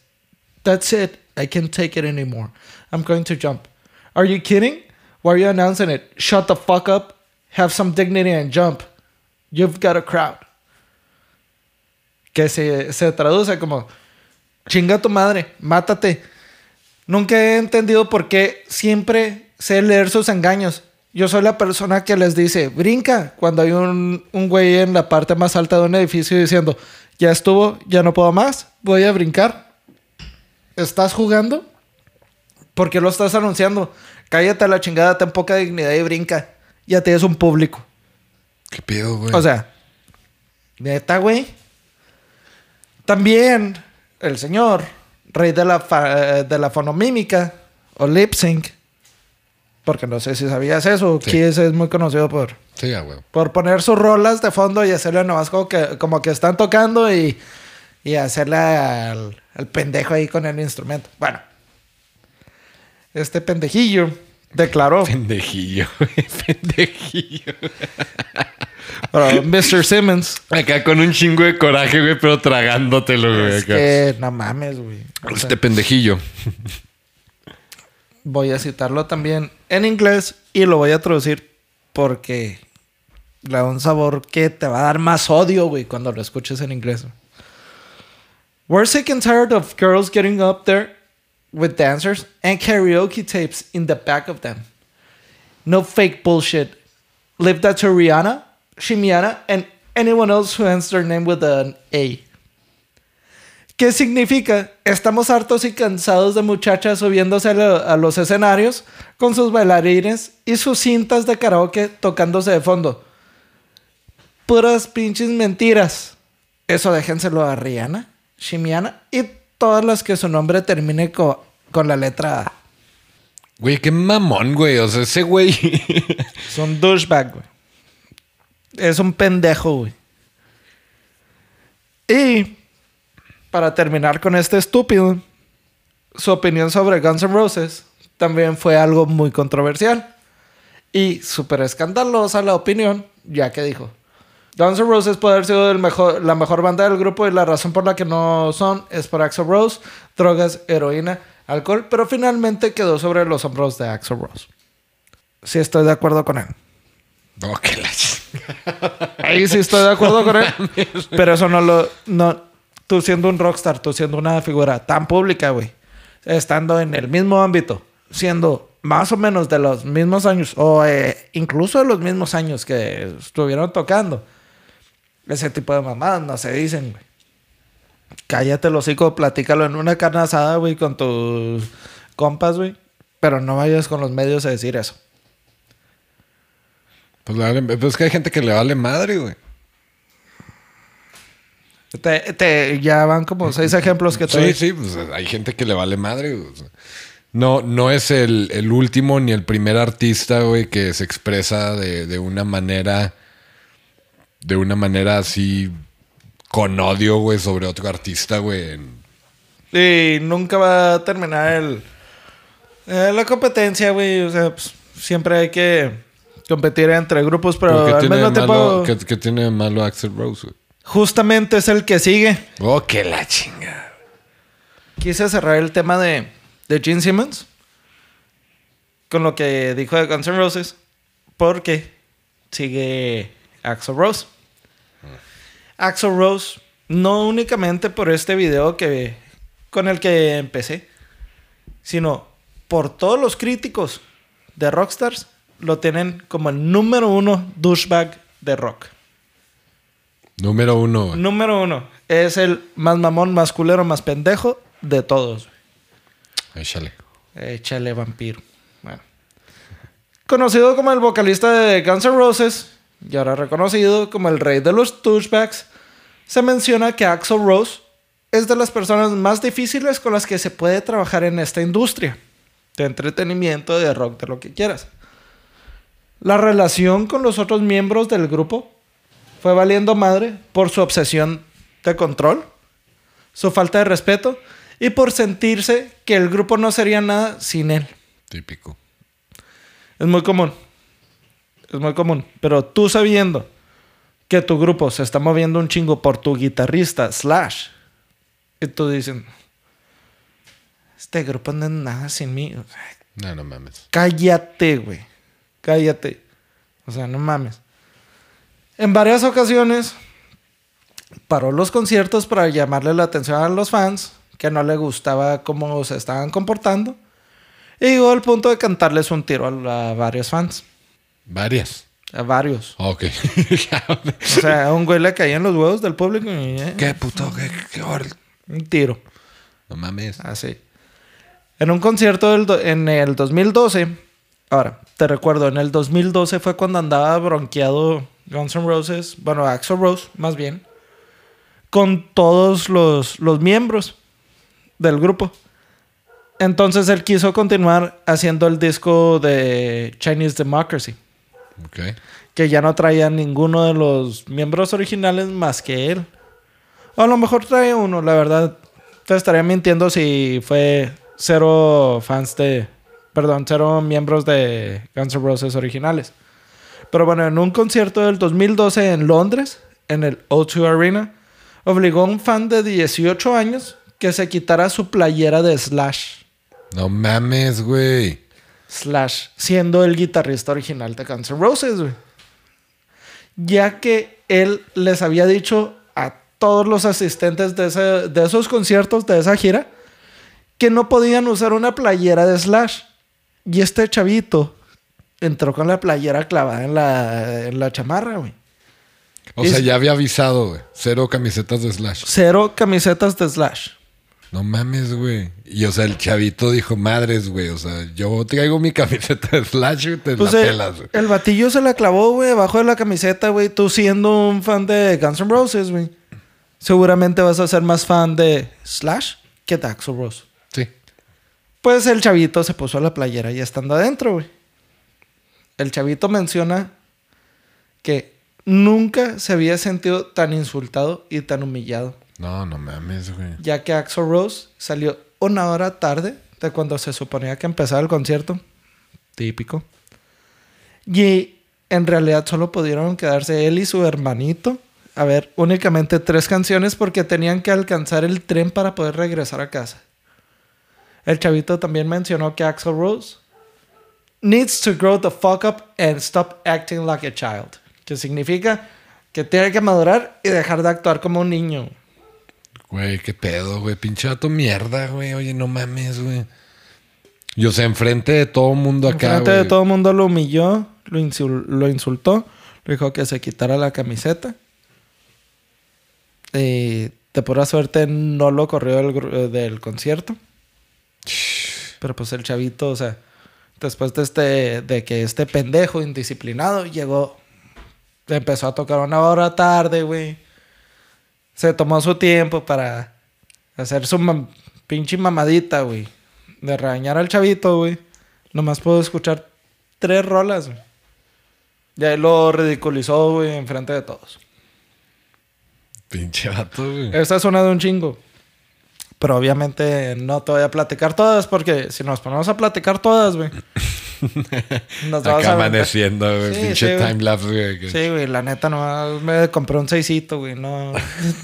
That's it, I can't take it anymore. I'm going to jump. Are you kidding? Why are you announcing it? Shut the fuck up, have some dignity and jump. You've got a crowd. Que se, se traduce como chinga tu madre, mátate. Nunca he entendido por qué siempre sé leer sus engaños. Yo soy la persona que les dice, brinca, cuando hay un, un güey en la parte más alta de un edificio diciendo, ya estuvo, ya no puedo más, voy a brincar. ¿Estás jugando? ¿Por qué lo estás anunciando? Cállate a la chingada, ten poca dignidad y brinca. Ya tienes un público. ¿Qué pedo, güey? O sea, neta, güey. También el señor, rey de la, fa- de la fonomímica o lip sync, porque no sé si sabías eso, Sí. Kiss es muy conocido por, sí, por poner sus rolas de fondo y hacerle nomás como que, como que están tocando y, y hacerle al, al pendejo ahí con el instrumento. Bueno, este pendejillo declaró, Pendejillo. Pendejillo. Mr. Simmons, Acá con un chingo de coraje, güey, pero tragándotelo, güey. es acá. que no mames, güey. O sea, Este pendejillo. voy a citarlo también en inglés y lo voy a traducir porque le da un sabor que te va a dar más odio, güey, cuando lo escuches en inglés. We're sick and tired of girls getting up there with dancers and karaoke tapes in the back of them. No fake bullshit. Leave that to Rihanna, Shimiana, and anyone else who ends their name with an A. ¿Qué significa? Estamos hartos y cansados de muchachas subiéndose a, lo- a los escenarios con sus bailarines y sus cintas de karaoke tocándose de fondo. Puras pinches mentiras. Eso déjenselo a Rihanna, Shimiana y todas las que su nombre termine co- con la letra A. Güey, qué mamón, güey. O sea, ese güey. Es un douchebag, güey. Es un pendejo, güey. Y para terminar con este estúpido, su opinión sobre Guns N' Roses también fue algo muy controversial. Y súper escandalosa la opinión, ya que dijo: Guns N' Roses puede haber sido el mejor, la mejor banda del grupo y la razón por la que no son es por Axl Rose, drogas, heroína, alcohol, pero finalmente quedó sobre los hombros de Axl Rose. Sí estoy de acuerdo con él. Oh, que la ch- Ahí sí estoy de acuerdo con él. pero eso no lo... No, tú siendo un rockstar, tú siendo una figura tan pública, güey. Estando en el mismo ámbito, siendo más o menos de los mismos años, o eh, incluso de los mismos años que estuvieron tocando. Ese tipo de mamadas no se dicen, güey. Cállate el hocico, platícalo en una carne asada, güey, con tus compas, güey. Pero no vayas con los medios a decir eso. Pues, le vale- pues es que hay gente que le vale madre, güey. Te, te- ya van como seis ejemplos que te Sí, doy. sí, pues hay gente que le vale madre. güey. No, no es el, el último ni el primer artista, güey, que se expresa de, de una manera. De una manera así. Con odio, güey, sobre otro artista, güey. Y nunca va a terminar el, eh, la competencia, güey. O sea, pues, siempre hay que competir entre grupos, pero ¿Qué al tiene, qué- qué malo Axel Rose, güey? justamente es el que sigue. Oh, que la chinga. Quise cerrar el tema de, de Gene Simmons con lo que dijo de Guns N' Roses, porque sigue Axel Rose. Axel Rose, no únicamente por este video que, con el que empecé, sino por todos los críticos de Rockstars, lo tienen como el número uno douchebag de rock. Número uno, güey. Número uno. Es el más mamón, más culero, más pendejo de todos. Échale. Échale vampiro. Bueno. Conocido como el vocalista de Guns N' Roses y ahora reconocido como el rey de los touchbacks, se menciona que Axl Rose es de las personas más difíciles con las que se puede trabajar en esta industria de entretenimiento, de rock, de lo que quieras. La relación con los otros miembros del grupo fue valiendo madre por su obsesión de control, su falta de respeto y por sentirse que el grupo no sería nada sin él. Típico. Es muy común. Es muy común. Pero tú sabiendo que tu grupo se está moviendo un chingo por tu guitarrista, Slash, y tú dicen, este grupo no es nada sin mí. No, no mames. cállate, güey. Cállate. O sea, no mames. En varias ocasiones paró los conciertos para llamarle la atención a los fans que no le gustaba cómo se estaban comportando. Y llegó al punto de cantarles un tiro a, a varios fans. Varias. A varios. Ok. O sea, a un güey le caían los huevos del público y eh, ¿Qué puto? ¿Qué, qué un tiro. No mames. Así. En un concierto del en el 2012. Ahora, te recuerdo, en el 2012 fue cuando andaba bronqueado Guns N' Roses. Bueno, Axl Rose, más bien. Con todos los, los miembros del grupo. Entonces él quiso continuar haciendo el disco de Chinese Democracy. Ok. Que ya no traía ninguno de los miembros originales más que él. O a lo mejor trae uno, la verdad. Te estaría mintiendo si fue cero fans de. Perdón, cero miembros de Guns N' Roses originales. Pero bueno, en un concierto del 2012 en Londres, en el O2 Arena, obligó a un fan de 18 años que se quitara su playera de Slash. No mames, güey. Slash, siendo el guitarrista original de Guns N' Roses, güey. Ya que él les había dicho a todos los asistentes de, ese- de esos conciertos, de esa gira, que no podían usar una playera de Slash. Y este chavito entró con la playera clavada en la, en la chamarra, güey. O sea, ya había avisado, güey. Cero camisetas de Slash. Cero camisetas de Slash. No mames, güey. Y o sea, el chavito dijo, madres, güey. O sea, yo traigo mi camiseta de Slash, güey, te Pues la eh, pelas, güey. el batillo se la clavó, güey, abajo de la camiseta, güey. Tú siendo un fan de Guns N' Roses, güey. Seguramente vas a ser más fan de Slash que de Axl Rose. Pues el chavito se puso la playera ya estando adentro, güey. El chavito menciona que nunca se había sentido tan insultado y tan humillado, No, no mames, güey. ya que Axl Rose salió una hora tarde de cuando se suponía que empezaba el concierto. Típico. Y en realidad solo pudieron quedarse él y su hermanito. A ver, únicamente tres canciones porque tenían que alcanzar el tren para poder regresar a casa. El chavito también mencionó que Axel Rose needs to grow the fuck up and stop acting like a child. Que significa que tiene que madurar y dejar de actuar como un niño. Güey, qué pedo, güey. Pinche vato mierda, güey. Oye, no mames, güey. Yo sé, enfrente de todo mundo acá, Enfrente de todo el mundo lo humilló, lo, insul- lo insultó, le dijo que se quitara la camiseta. Y de pura suerte no lo corrió del, eh, del concierto. Pero pues el chavito, o sea, después de este, de que este pendejo indisciplinado llegó, empezó a tocar una hora tarde, güey. Se tomó su tiempo para hacer su mam- pinche mamadita, güey. De regañar al chavito, güey. Nomás puedo escuchar tres rolas, güey. Y ahí lo ridiculizó, güey, enfrente de todos. Pinche vato, güey. Esta es una de un chingo. Pero obviamente no te voy a platicar todas porque si nos ponemos a platicar todas, güey. nos vamos Acá a aventar. amaneciendo, güey. Sí, Pinche sí, time lapse, güey. Sí, güey, la neta no me compré un seisito, güey. No,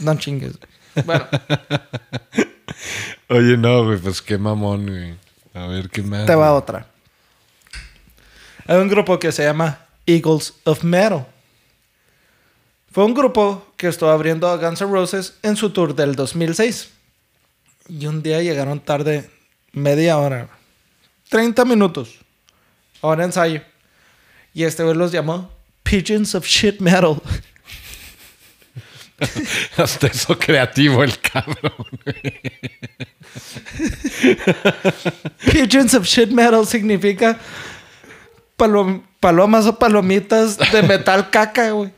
no chingues. Bueno, Oye, no, güey, pues qué mamón, güey. A ver, ¿qué más? te va güey? otra. Hay un grupo que se llama Eagles of Metal. Fue un grupo que estuvo abriendo a Guns N' Roses en su tour del 2006. Y un día llegaron tarde media hora. 30 minutos. Ahora ensayo. Y este güey los llamó Pigeons of Shit Metal. Hasta eso creativo el cabrón. Pigeons of Shit Metal significa palom- palomas o palomitas de metal caca, güey.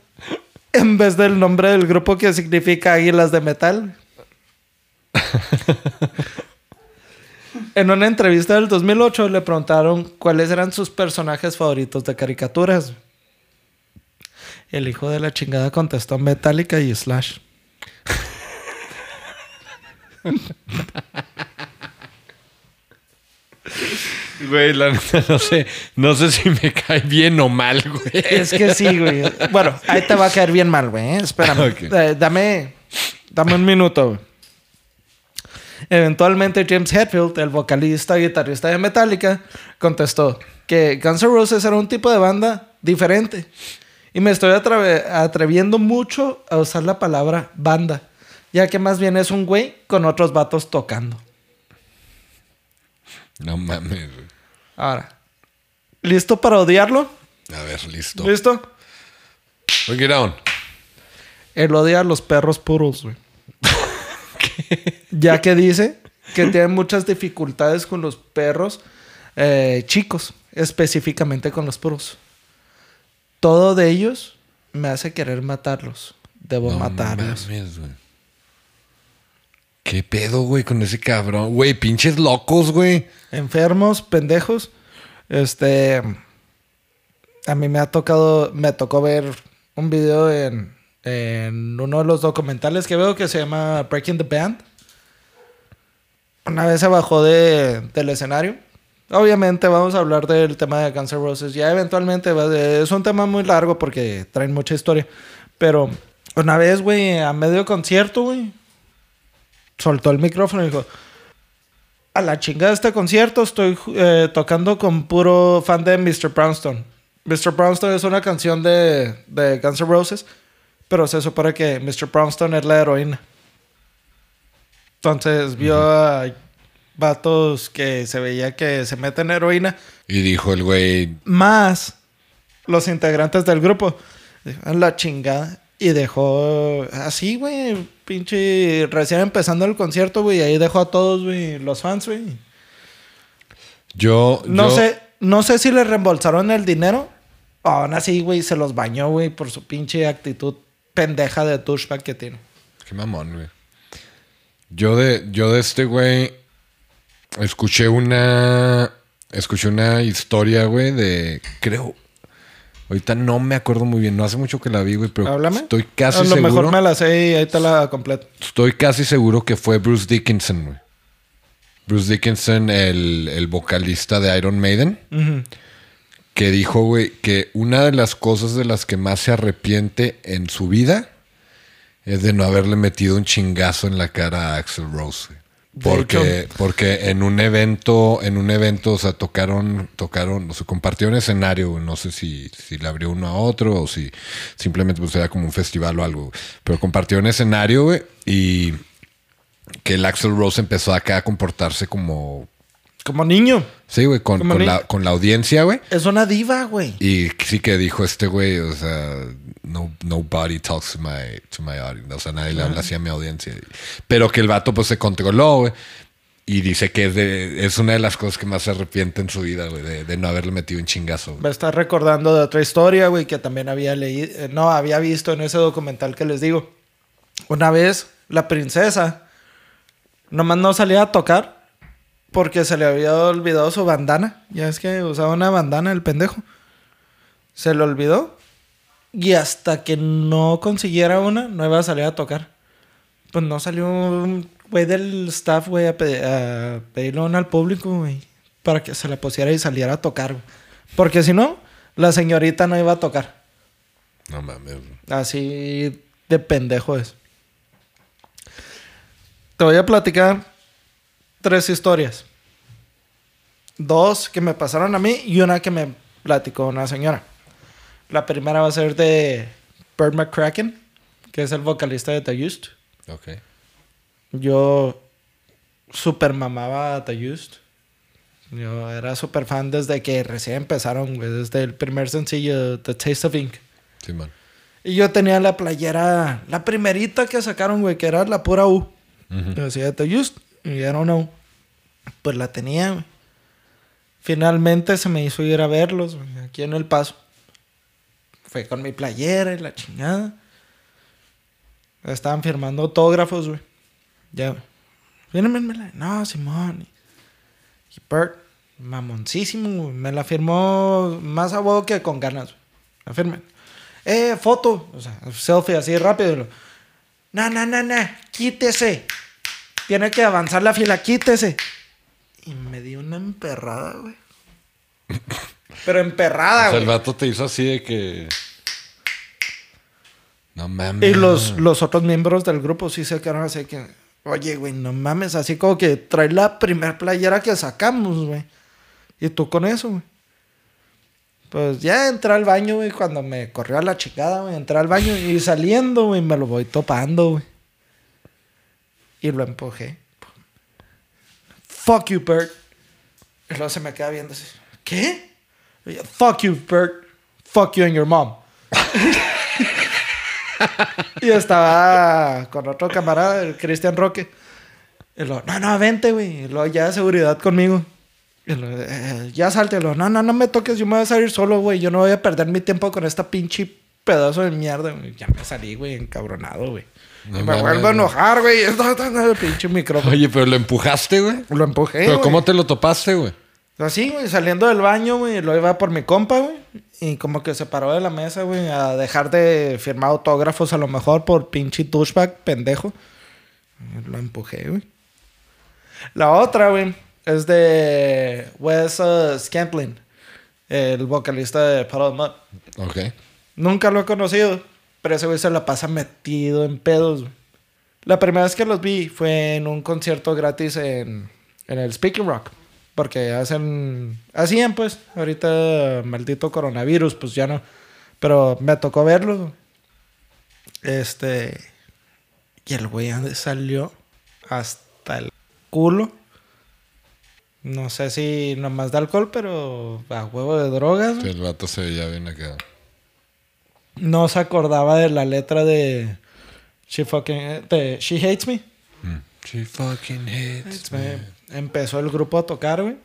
En vez del nombre del grupo que significa águilas de metal. En una entrevista del 2008 le preguntaron cuáles eran sus personajes favoritos de caricaturas. El hijo de la chingada contestó Metallica y Slash. Güey, la neta, no sé, no sé si me cae bien o mal, güey. Es que sí, güey. Bueno, ahí te va a caer bien mal, güey. ¿eh? Espérame. Eh, dame, dame un minuto, güey. Eventualmente James Hetfield, el vocalista y guitarrista de Metallica, contestó que Guns N' Roses era un tipo de banda diferente. Y me estoy atreviendo mucho a usar la palabra banda, ya que más bien es un güey con otros vatos tocando. No mames. Ahora, ¿listo para odiarlo? A ver, listo. ¿Listo? Bring it on. Él odia a los perros puros, güey. Ya que dice que tiene muchas dificultades con los perros eh, chicos, específicamente con los puros. Todo de ellos me hace querer matarlos. Debo No matarlos. mames. ¿Qué pedo, güey, con ese cabrón? Güey, pinches locos, güey. Enfermos, pendejos. Este. A mí me ha tocado. Me tocó ver un video en, en uno de los documentales que veo que se llama Breaking the Band. Una vez se bajó de, del escenario. Obviamente vamos a hablar del tema de N' Roses. Ya eventualmente va de- es un tema muy largo porque traen mucha historia. Pero una vez, güey, a medio concierto, güey, soltó el micrófono y dijo: A la chingada este concierto, estoy eh, tocando con puro fan de Mr. Brownstone. Mr. Brownstone es una canción de, de Guns Roses, pero se supone que Mr. Brownstone es la heroína. Entonces vio a vatos que se veía que se meten heroína, Y dijo el güey, más los integrantes del grupo. "A la chingada. Y dejó así, güey, pinche recién empezando el concierto, güey, ahí dejó a todos, güey, los fans, güey. yo... No yo- sé, no sé si le reembolsaron el dinero. o Aún así, güey, se los bañó, güey, por su pinche actitud pendeja de douchebag que tiene. Qué mamón, güey. Yo de, yo de este güey escuché una. Escuché una historia, güey, de. Creo. Ahorita no me acuerdo muy bien. No hace mucho que la vi, güey, pero Háblame. estoy casi A lo seguro. mejor me la sé y ahí te la completo. Estoy casi seguro que fue Bruce Dickinson, güey. Bruce Dickinson, el, el vocalista de Iron Maiden, Ujú. Que dijo, güey, que una de las cosas de las que más se arrepiente en su vida es de no haberle metido un chingazo en la cara a Axel Rose. Porque, porque en un evento, en un evento, o sea, tocaron, tocaron, o sea, compartieron escenario, no sé si, si le abrió uno a otro o si simplemente pues, era como un festival o algo, pero compartieron escenario, güey, y que el Axel Rose empezó acá a comportarse como, Como niño. sí, güey, con, con la, con la audiencia, güey. Es una diva, güey. Y sí que dijo este güey, o sea, no, nobody talks to my, to my audience. O sea, nadie le habla así a mi audiencia. Pero que el vato pues se controló, güey. Y dice que es, de, es una de las cosas que más se arrepiente en su vida, güey, de, de no haberle metido un chingazo. güey. Me está recordando de otra historia, güey, que también había leído, eh, no, había visto en ese documental que les digo. Una vez, la princesa nomás no salía a tocar porque se le había olvidado su bandana. Ya es que usaba una bandana el pendejo. Se le olvidó. Y hasta que no consiguiera una, no iba a salir a tocar. Pues no salió un güey del staff, güey, a, pe- a pedirle una al público, güey. Para que se la pusiera y saliera a tocar, güey. Porque si no, la señorita no iba a tocar. No mames. Así de pendejo es. Te voy a platicar tres historias. Dos que me pasaron a mí y una que me platicó una señora. La primera va a ser de Bert McCracken, que es el vocalista de The Used. Ok. Yo super mamaba a The Used. Yo era super fan desde que recién empezaron, güey. Desde el primer sencillo, The Taste of Ink. Sí, man. Y yo tenía la playera, la primerita que sacaron, güey, que era la pura U. Decía The Used era una U. Pues la tenía, güey. Finalmente se me hizo ir a verlos, güey, aquí en El Paso. Fue con mi playera y la chingada. Estaban firmando autógrafos, güey. Ya. Fírmenmela. No, Simón. Y Bert, mamoncísimo, güey. Me la firmó más a que con ganas, güey. La firmen. Eh, foto. O sea, selfie así rápido. No, no, no, no. Quítese. Tiene que avanzar la fila. Quítese. Y me dio una emperrada, güey. Pero emperrada, O sea, el vato te hizo así de que. No mames. Y los, los otros miembros del grupo sí se quedaron así que, oye, güey, no mames, así como que trae la primer playera que sacamos, güey. Y tú con eso, güey. Pues ya entré al baño, güey, cuando me corrió a la chingada, güey. Entré al baño y saliendo, güey, me lo voy topando, güey. Y lo empujé. Fuck you, Bert. Y luego se me queda viendo así. ¿Qué? Y Fuck you, Bert. Fuck you and your mom. Y estaba con otro camarada, el Cristian Roque. Y lo, no, no, vente, güey. Y luego ya seguridad conmigo. Y "Eh, ya sáltelo. No, no, no me toques. Yo me voy a salir solo, güey. Yo no voy a perder mi tiempo con esta pinche pedazo de mierda. güey". Ya me salí, güey, encabronado, güey. No me vuelvo a güey. enojar, güey. No, no, no, el pinche micrófono. Oye, pero lo empujaste, güey. Lo empujé, Pero güey. ¿cómo te lo topaste, güey? Así, güey, saliendo del baño, güey, lo iba por mi compa, güey. Y como que se paró de la mesa, güey, a dejar de firmar autógrafos a lo mejor por pinche douchebag pendejo. Lo empujé, güey. La otra, güey, es de Wes uh, Scantling, el vocalista de Puddle of Mud. Ok. Nunca lo he conocido, pero ese güey se la pasa metido en pedos. La primera vez que los vi fue en un concierto gratis en, en el Speaking Rock. Porque hacen... Hacían, pues. Ahorita, maldito coronavirus, pues ya no. Pero me tocó verlos. Este... Y el güey salió hasta el culo. No sé si nomás de alcohol, pero a huevo de drogas. el vato se veía bien acá. No se acordaba de la letra de She fucking de She hates me. Mm. She fucking hates me. Eh, Empezó el grupo a tocar, güey.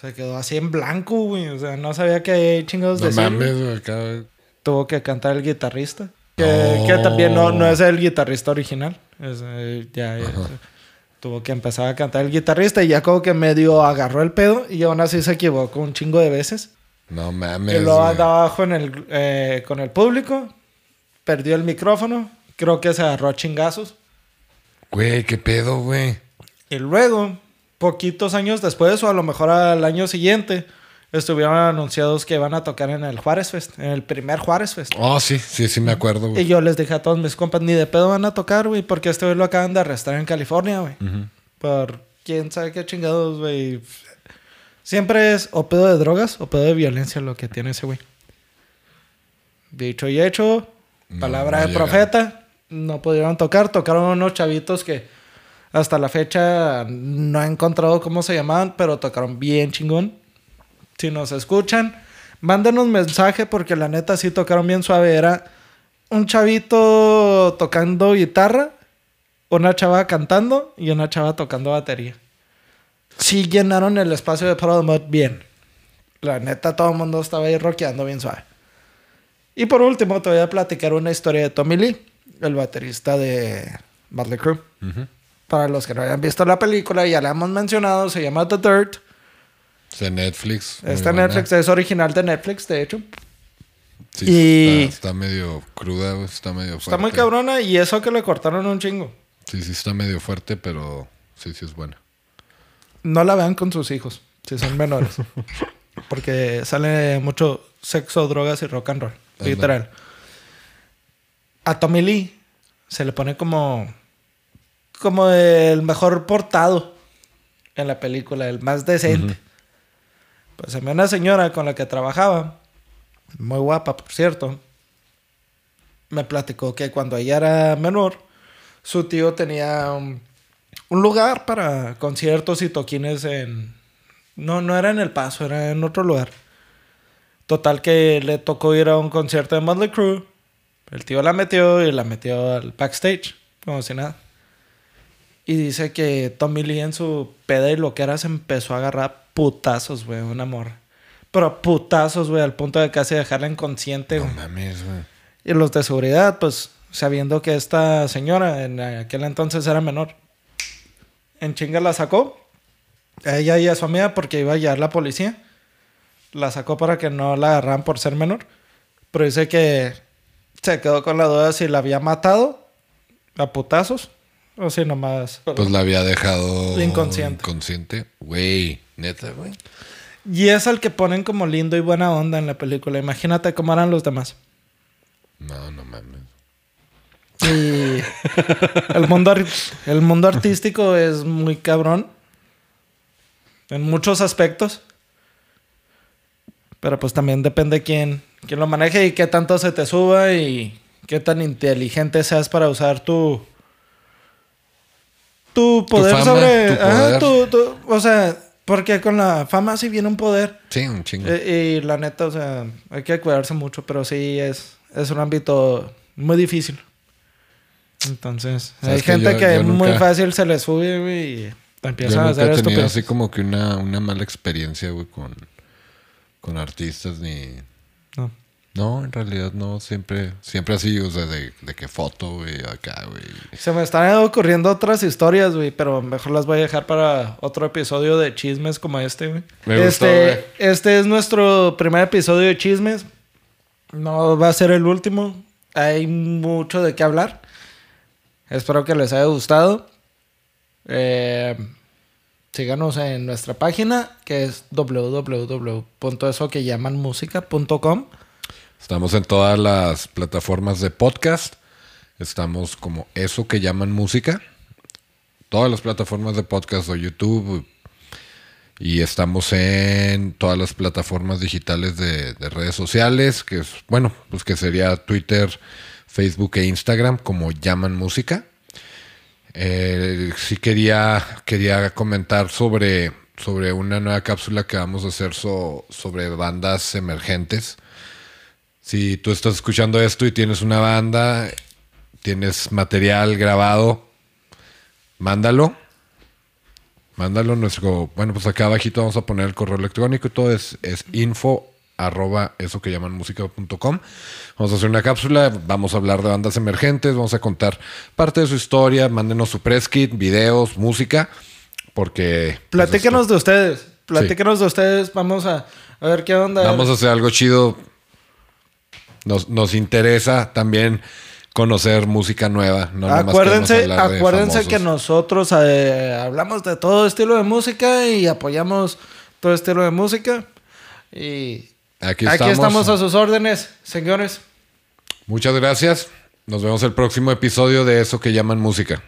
Se quedó así en blanco, güey. O sea, no sabía qué chingados No decir. mames, acá. Tuvo que cantar el guitarrista. Que, Oh. que también no, no es el guitarrista original. Es, eh, ya, ya, tuvo que empezar a cantar el guitarrista y ya como que medio agarró el pedo y aún así se equivocó un chingo de veces. No Y mames. luego güey. andaba abajo en el, eh, con el público. Perdió el micrófono. Creo que se agarró a chingazos. Güey, qué pedo, güey. Y luego, poquitos años después, o a lo mejor al año siguiente, estuvieron anunciados que iban a tocar en el Juárez Fest, en el primer Juárez Fest. Oh, sí, sí, sí me acuerdo, Y güey. yo les dije a todos mis compas, ni de pedo van a tocar, güey, porque este güey lo acaban de arrestar en California, güey. Por quién sabe qué chingados, güey. Siempre es o pedo de drogas o pedo de violencia lo que tiene ese güey. Dicho y hecho, No, palabra no de llegaron. profeta, no pudieron tocar. Tocaron unos chavitos que hasta la fecha no he encontrado cómo se llamaban, pero tocaron bien chingón. Si nos escuchan, mándenos mensaje porque la neta sí tocaron bien suave. Era un chavito tocando guitarra, una chava cantando y una chava tocando batería. Sí llenaron el espacio de of Mud bien. La neta, todo el mundo estaba ahí rockeando bien suave. Y por último, te voy a platicar una historia de Tommy Lee, el baterista de Motley Crue. Para los que no hayan visto la película, ya la hemos mencionado, se llama The Dirt. Es de Netflix. buena. Netflix, es original de Netflix, de hecho. Sí, Y- está, está medio cruda. Está medio fuerte. Está muy cabrona y eso que le cortaron un chingo. Sí, sí, está medio fuerte, pero sí, sí es buena. No la vean con sus hijos, si son menores. Porque sale mucho sexo, drogas y rock and roll. Literal. A Tommy Lee se le pone como. como el mejor portado en la película, el más decente. Pues a mí una señora con la que trabajaba, muy guapa, por cierto, me platicó que cuando ella era menor, su tío tenía un, un lugar para conciertos y toquines en... No, no era en El Paso, era en otro lugar. Total que le tocó ir a un concierto de Motley Crue. El tío la metió y la metió al backstage, como si nada. Y dice que Tommy Lee en su peda y lo que era se empezó a agarrar putazos, güey, una morra. Pero putazos, güey, al punto de casi dejarla inconsciente, No güey. mames, güey. Y los de seguridad, pues, sabiendo que esta señora en aquel entonces era menor, en chinga la sacó. A ella y a su amiga porque iba a llegar la policía. La sacó para que no la agarraran por ser menor. Pero dice que se quedó con la duda si la había matado a putazos o si nomás... Pues la había dejado Inconsciente. inconsciente. Güey, neta, güey. Y es al que ponen como lindo y buena onda en la película. Imagínate cómo eran los demás. No, no mames. Y el mundo, el mundo artístico es muy cabrón. En muchos aspectos. Pero pues también depende quién, quién lo maneje y qué tanto se te suba y qué tan inteligente seas para usar tu... Tu poder fama, sobre... tu Ajá, poder. tu- tu- o sea, porque con la fama sí viene un poder. Sí, un chingo. Eh, y la neta, o sea, hay que cuidarse mucho, pero sí es, es un ámbito muy difícil. Entonces, ¿Sabes hay que gente yo- que yo muy fácil se le sube, güey, y Yo empiezan a hacer esto. así como que una, una mala experiencia, güey, con, con artistas ni... No. No, en realidad no. Siempre, siempre así, o sea, de, de que foto, güey, acá, güey. Se me están ocurriendo otras historias, güey, pero mejor las voy a dejar para otro episodio de chismes como este, güey. Me gustó, este, güey. este es nuestro primer episodio de chismes. No va a ser el último. Hay mucho de qué hablar. Espero que les haya gustado. Eh, síganos en nuestra página que es www.esoquellamanmusica.com. Estamos en todas las plataformas de podcast. Estamos como eso que llaman música. Todas las plataformas de podcast o YouTube. Y estamos en todas las plataformas digitales de, de redes sociales, que es, bueno, pues que sería Twitter, Facebook e Instagram, como llaman música. Eh, sí quería, quería comentar sobre, sobre una nueva cápsula que vamos a hacer so- sobre bandas emergentes. Si tú estás escuchando esto y tienes una banda, tienes material grabado, mándalo. Mándalo nuestro, bueno, pues acá abajito vamos a poner el correo electrónico y todo es, es info arroba eso que llaman música.com. Vamos a hacer una cápsula, vamos a hablar de bandas emergentes, vamos a contar parte de su historia, mándenos su press kit, videos, música, porque... pues, Platíquenos de ustedes. Platíquenos de ustedes. Vamos a, a ver qué onda. Vamos a hacer algo chido. Nos, nos interesa también conocer música nueva. No acuérdense, acuérdense que nosotros eh, hablamos de todo estilo de música y apoyamos todo estilo de música. Y Aquí aquí estamos. estamos a sus órdenes, señores. Muchas gracias. Nos vemos el próximo episodio de eso que llaman música.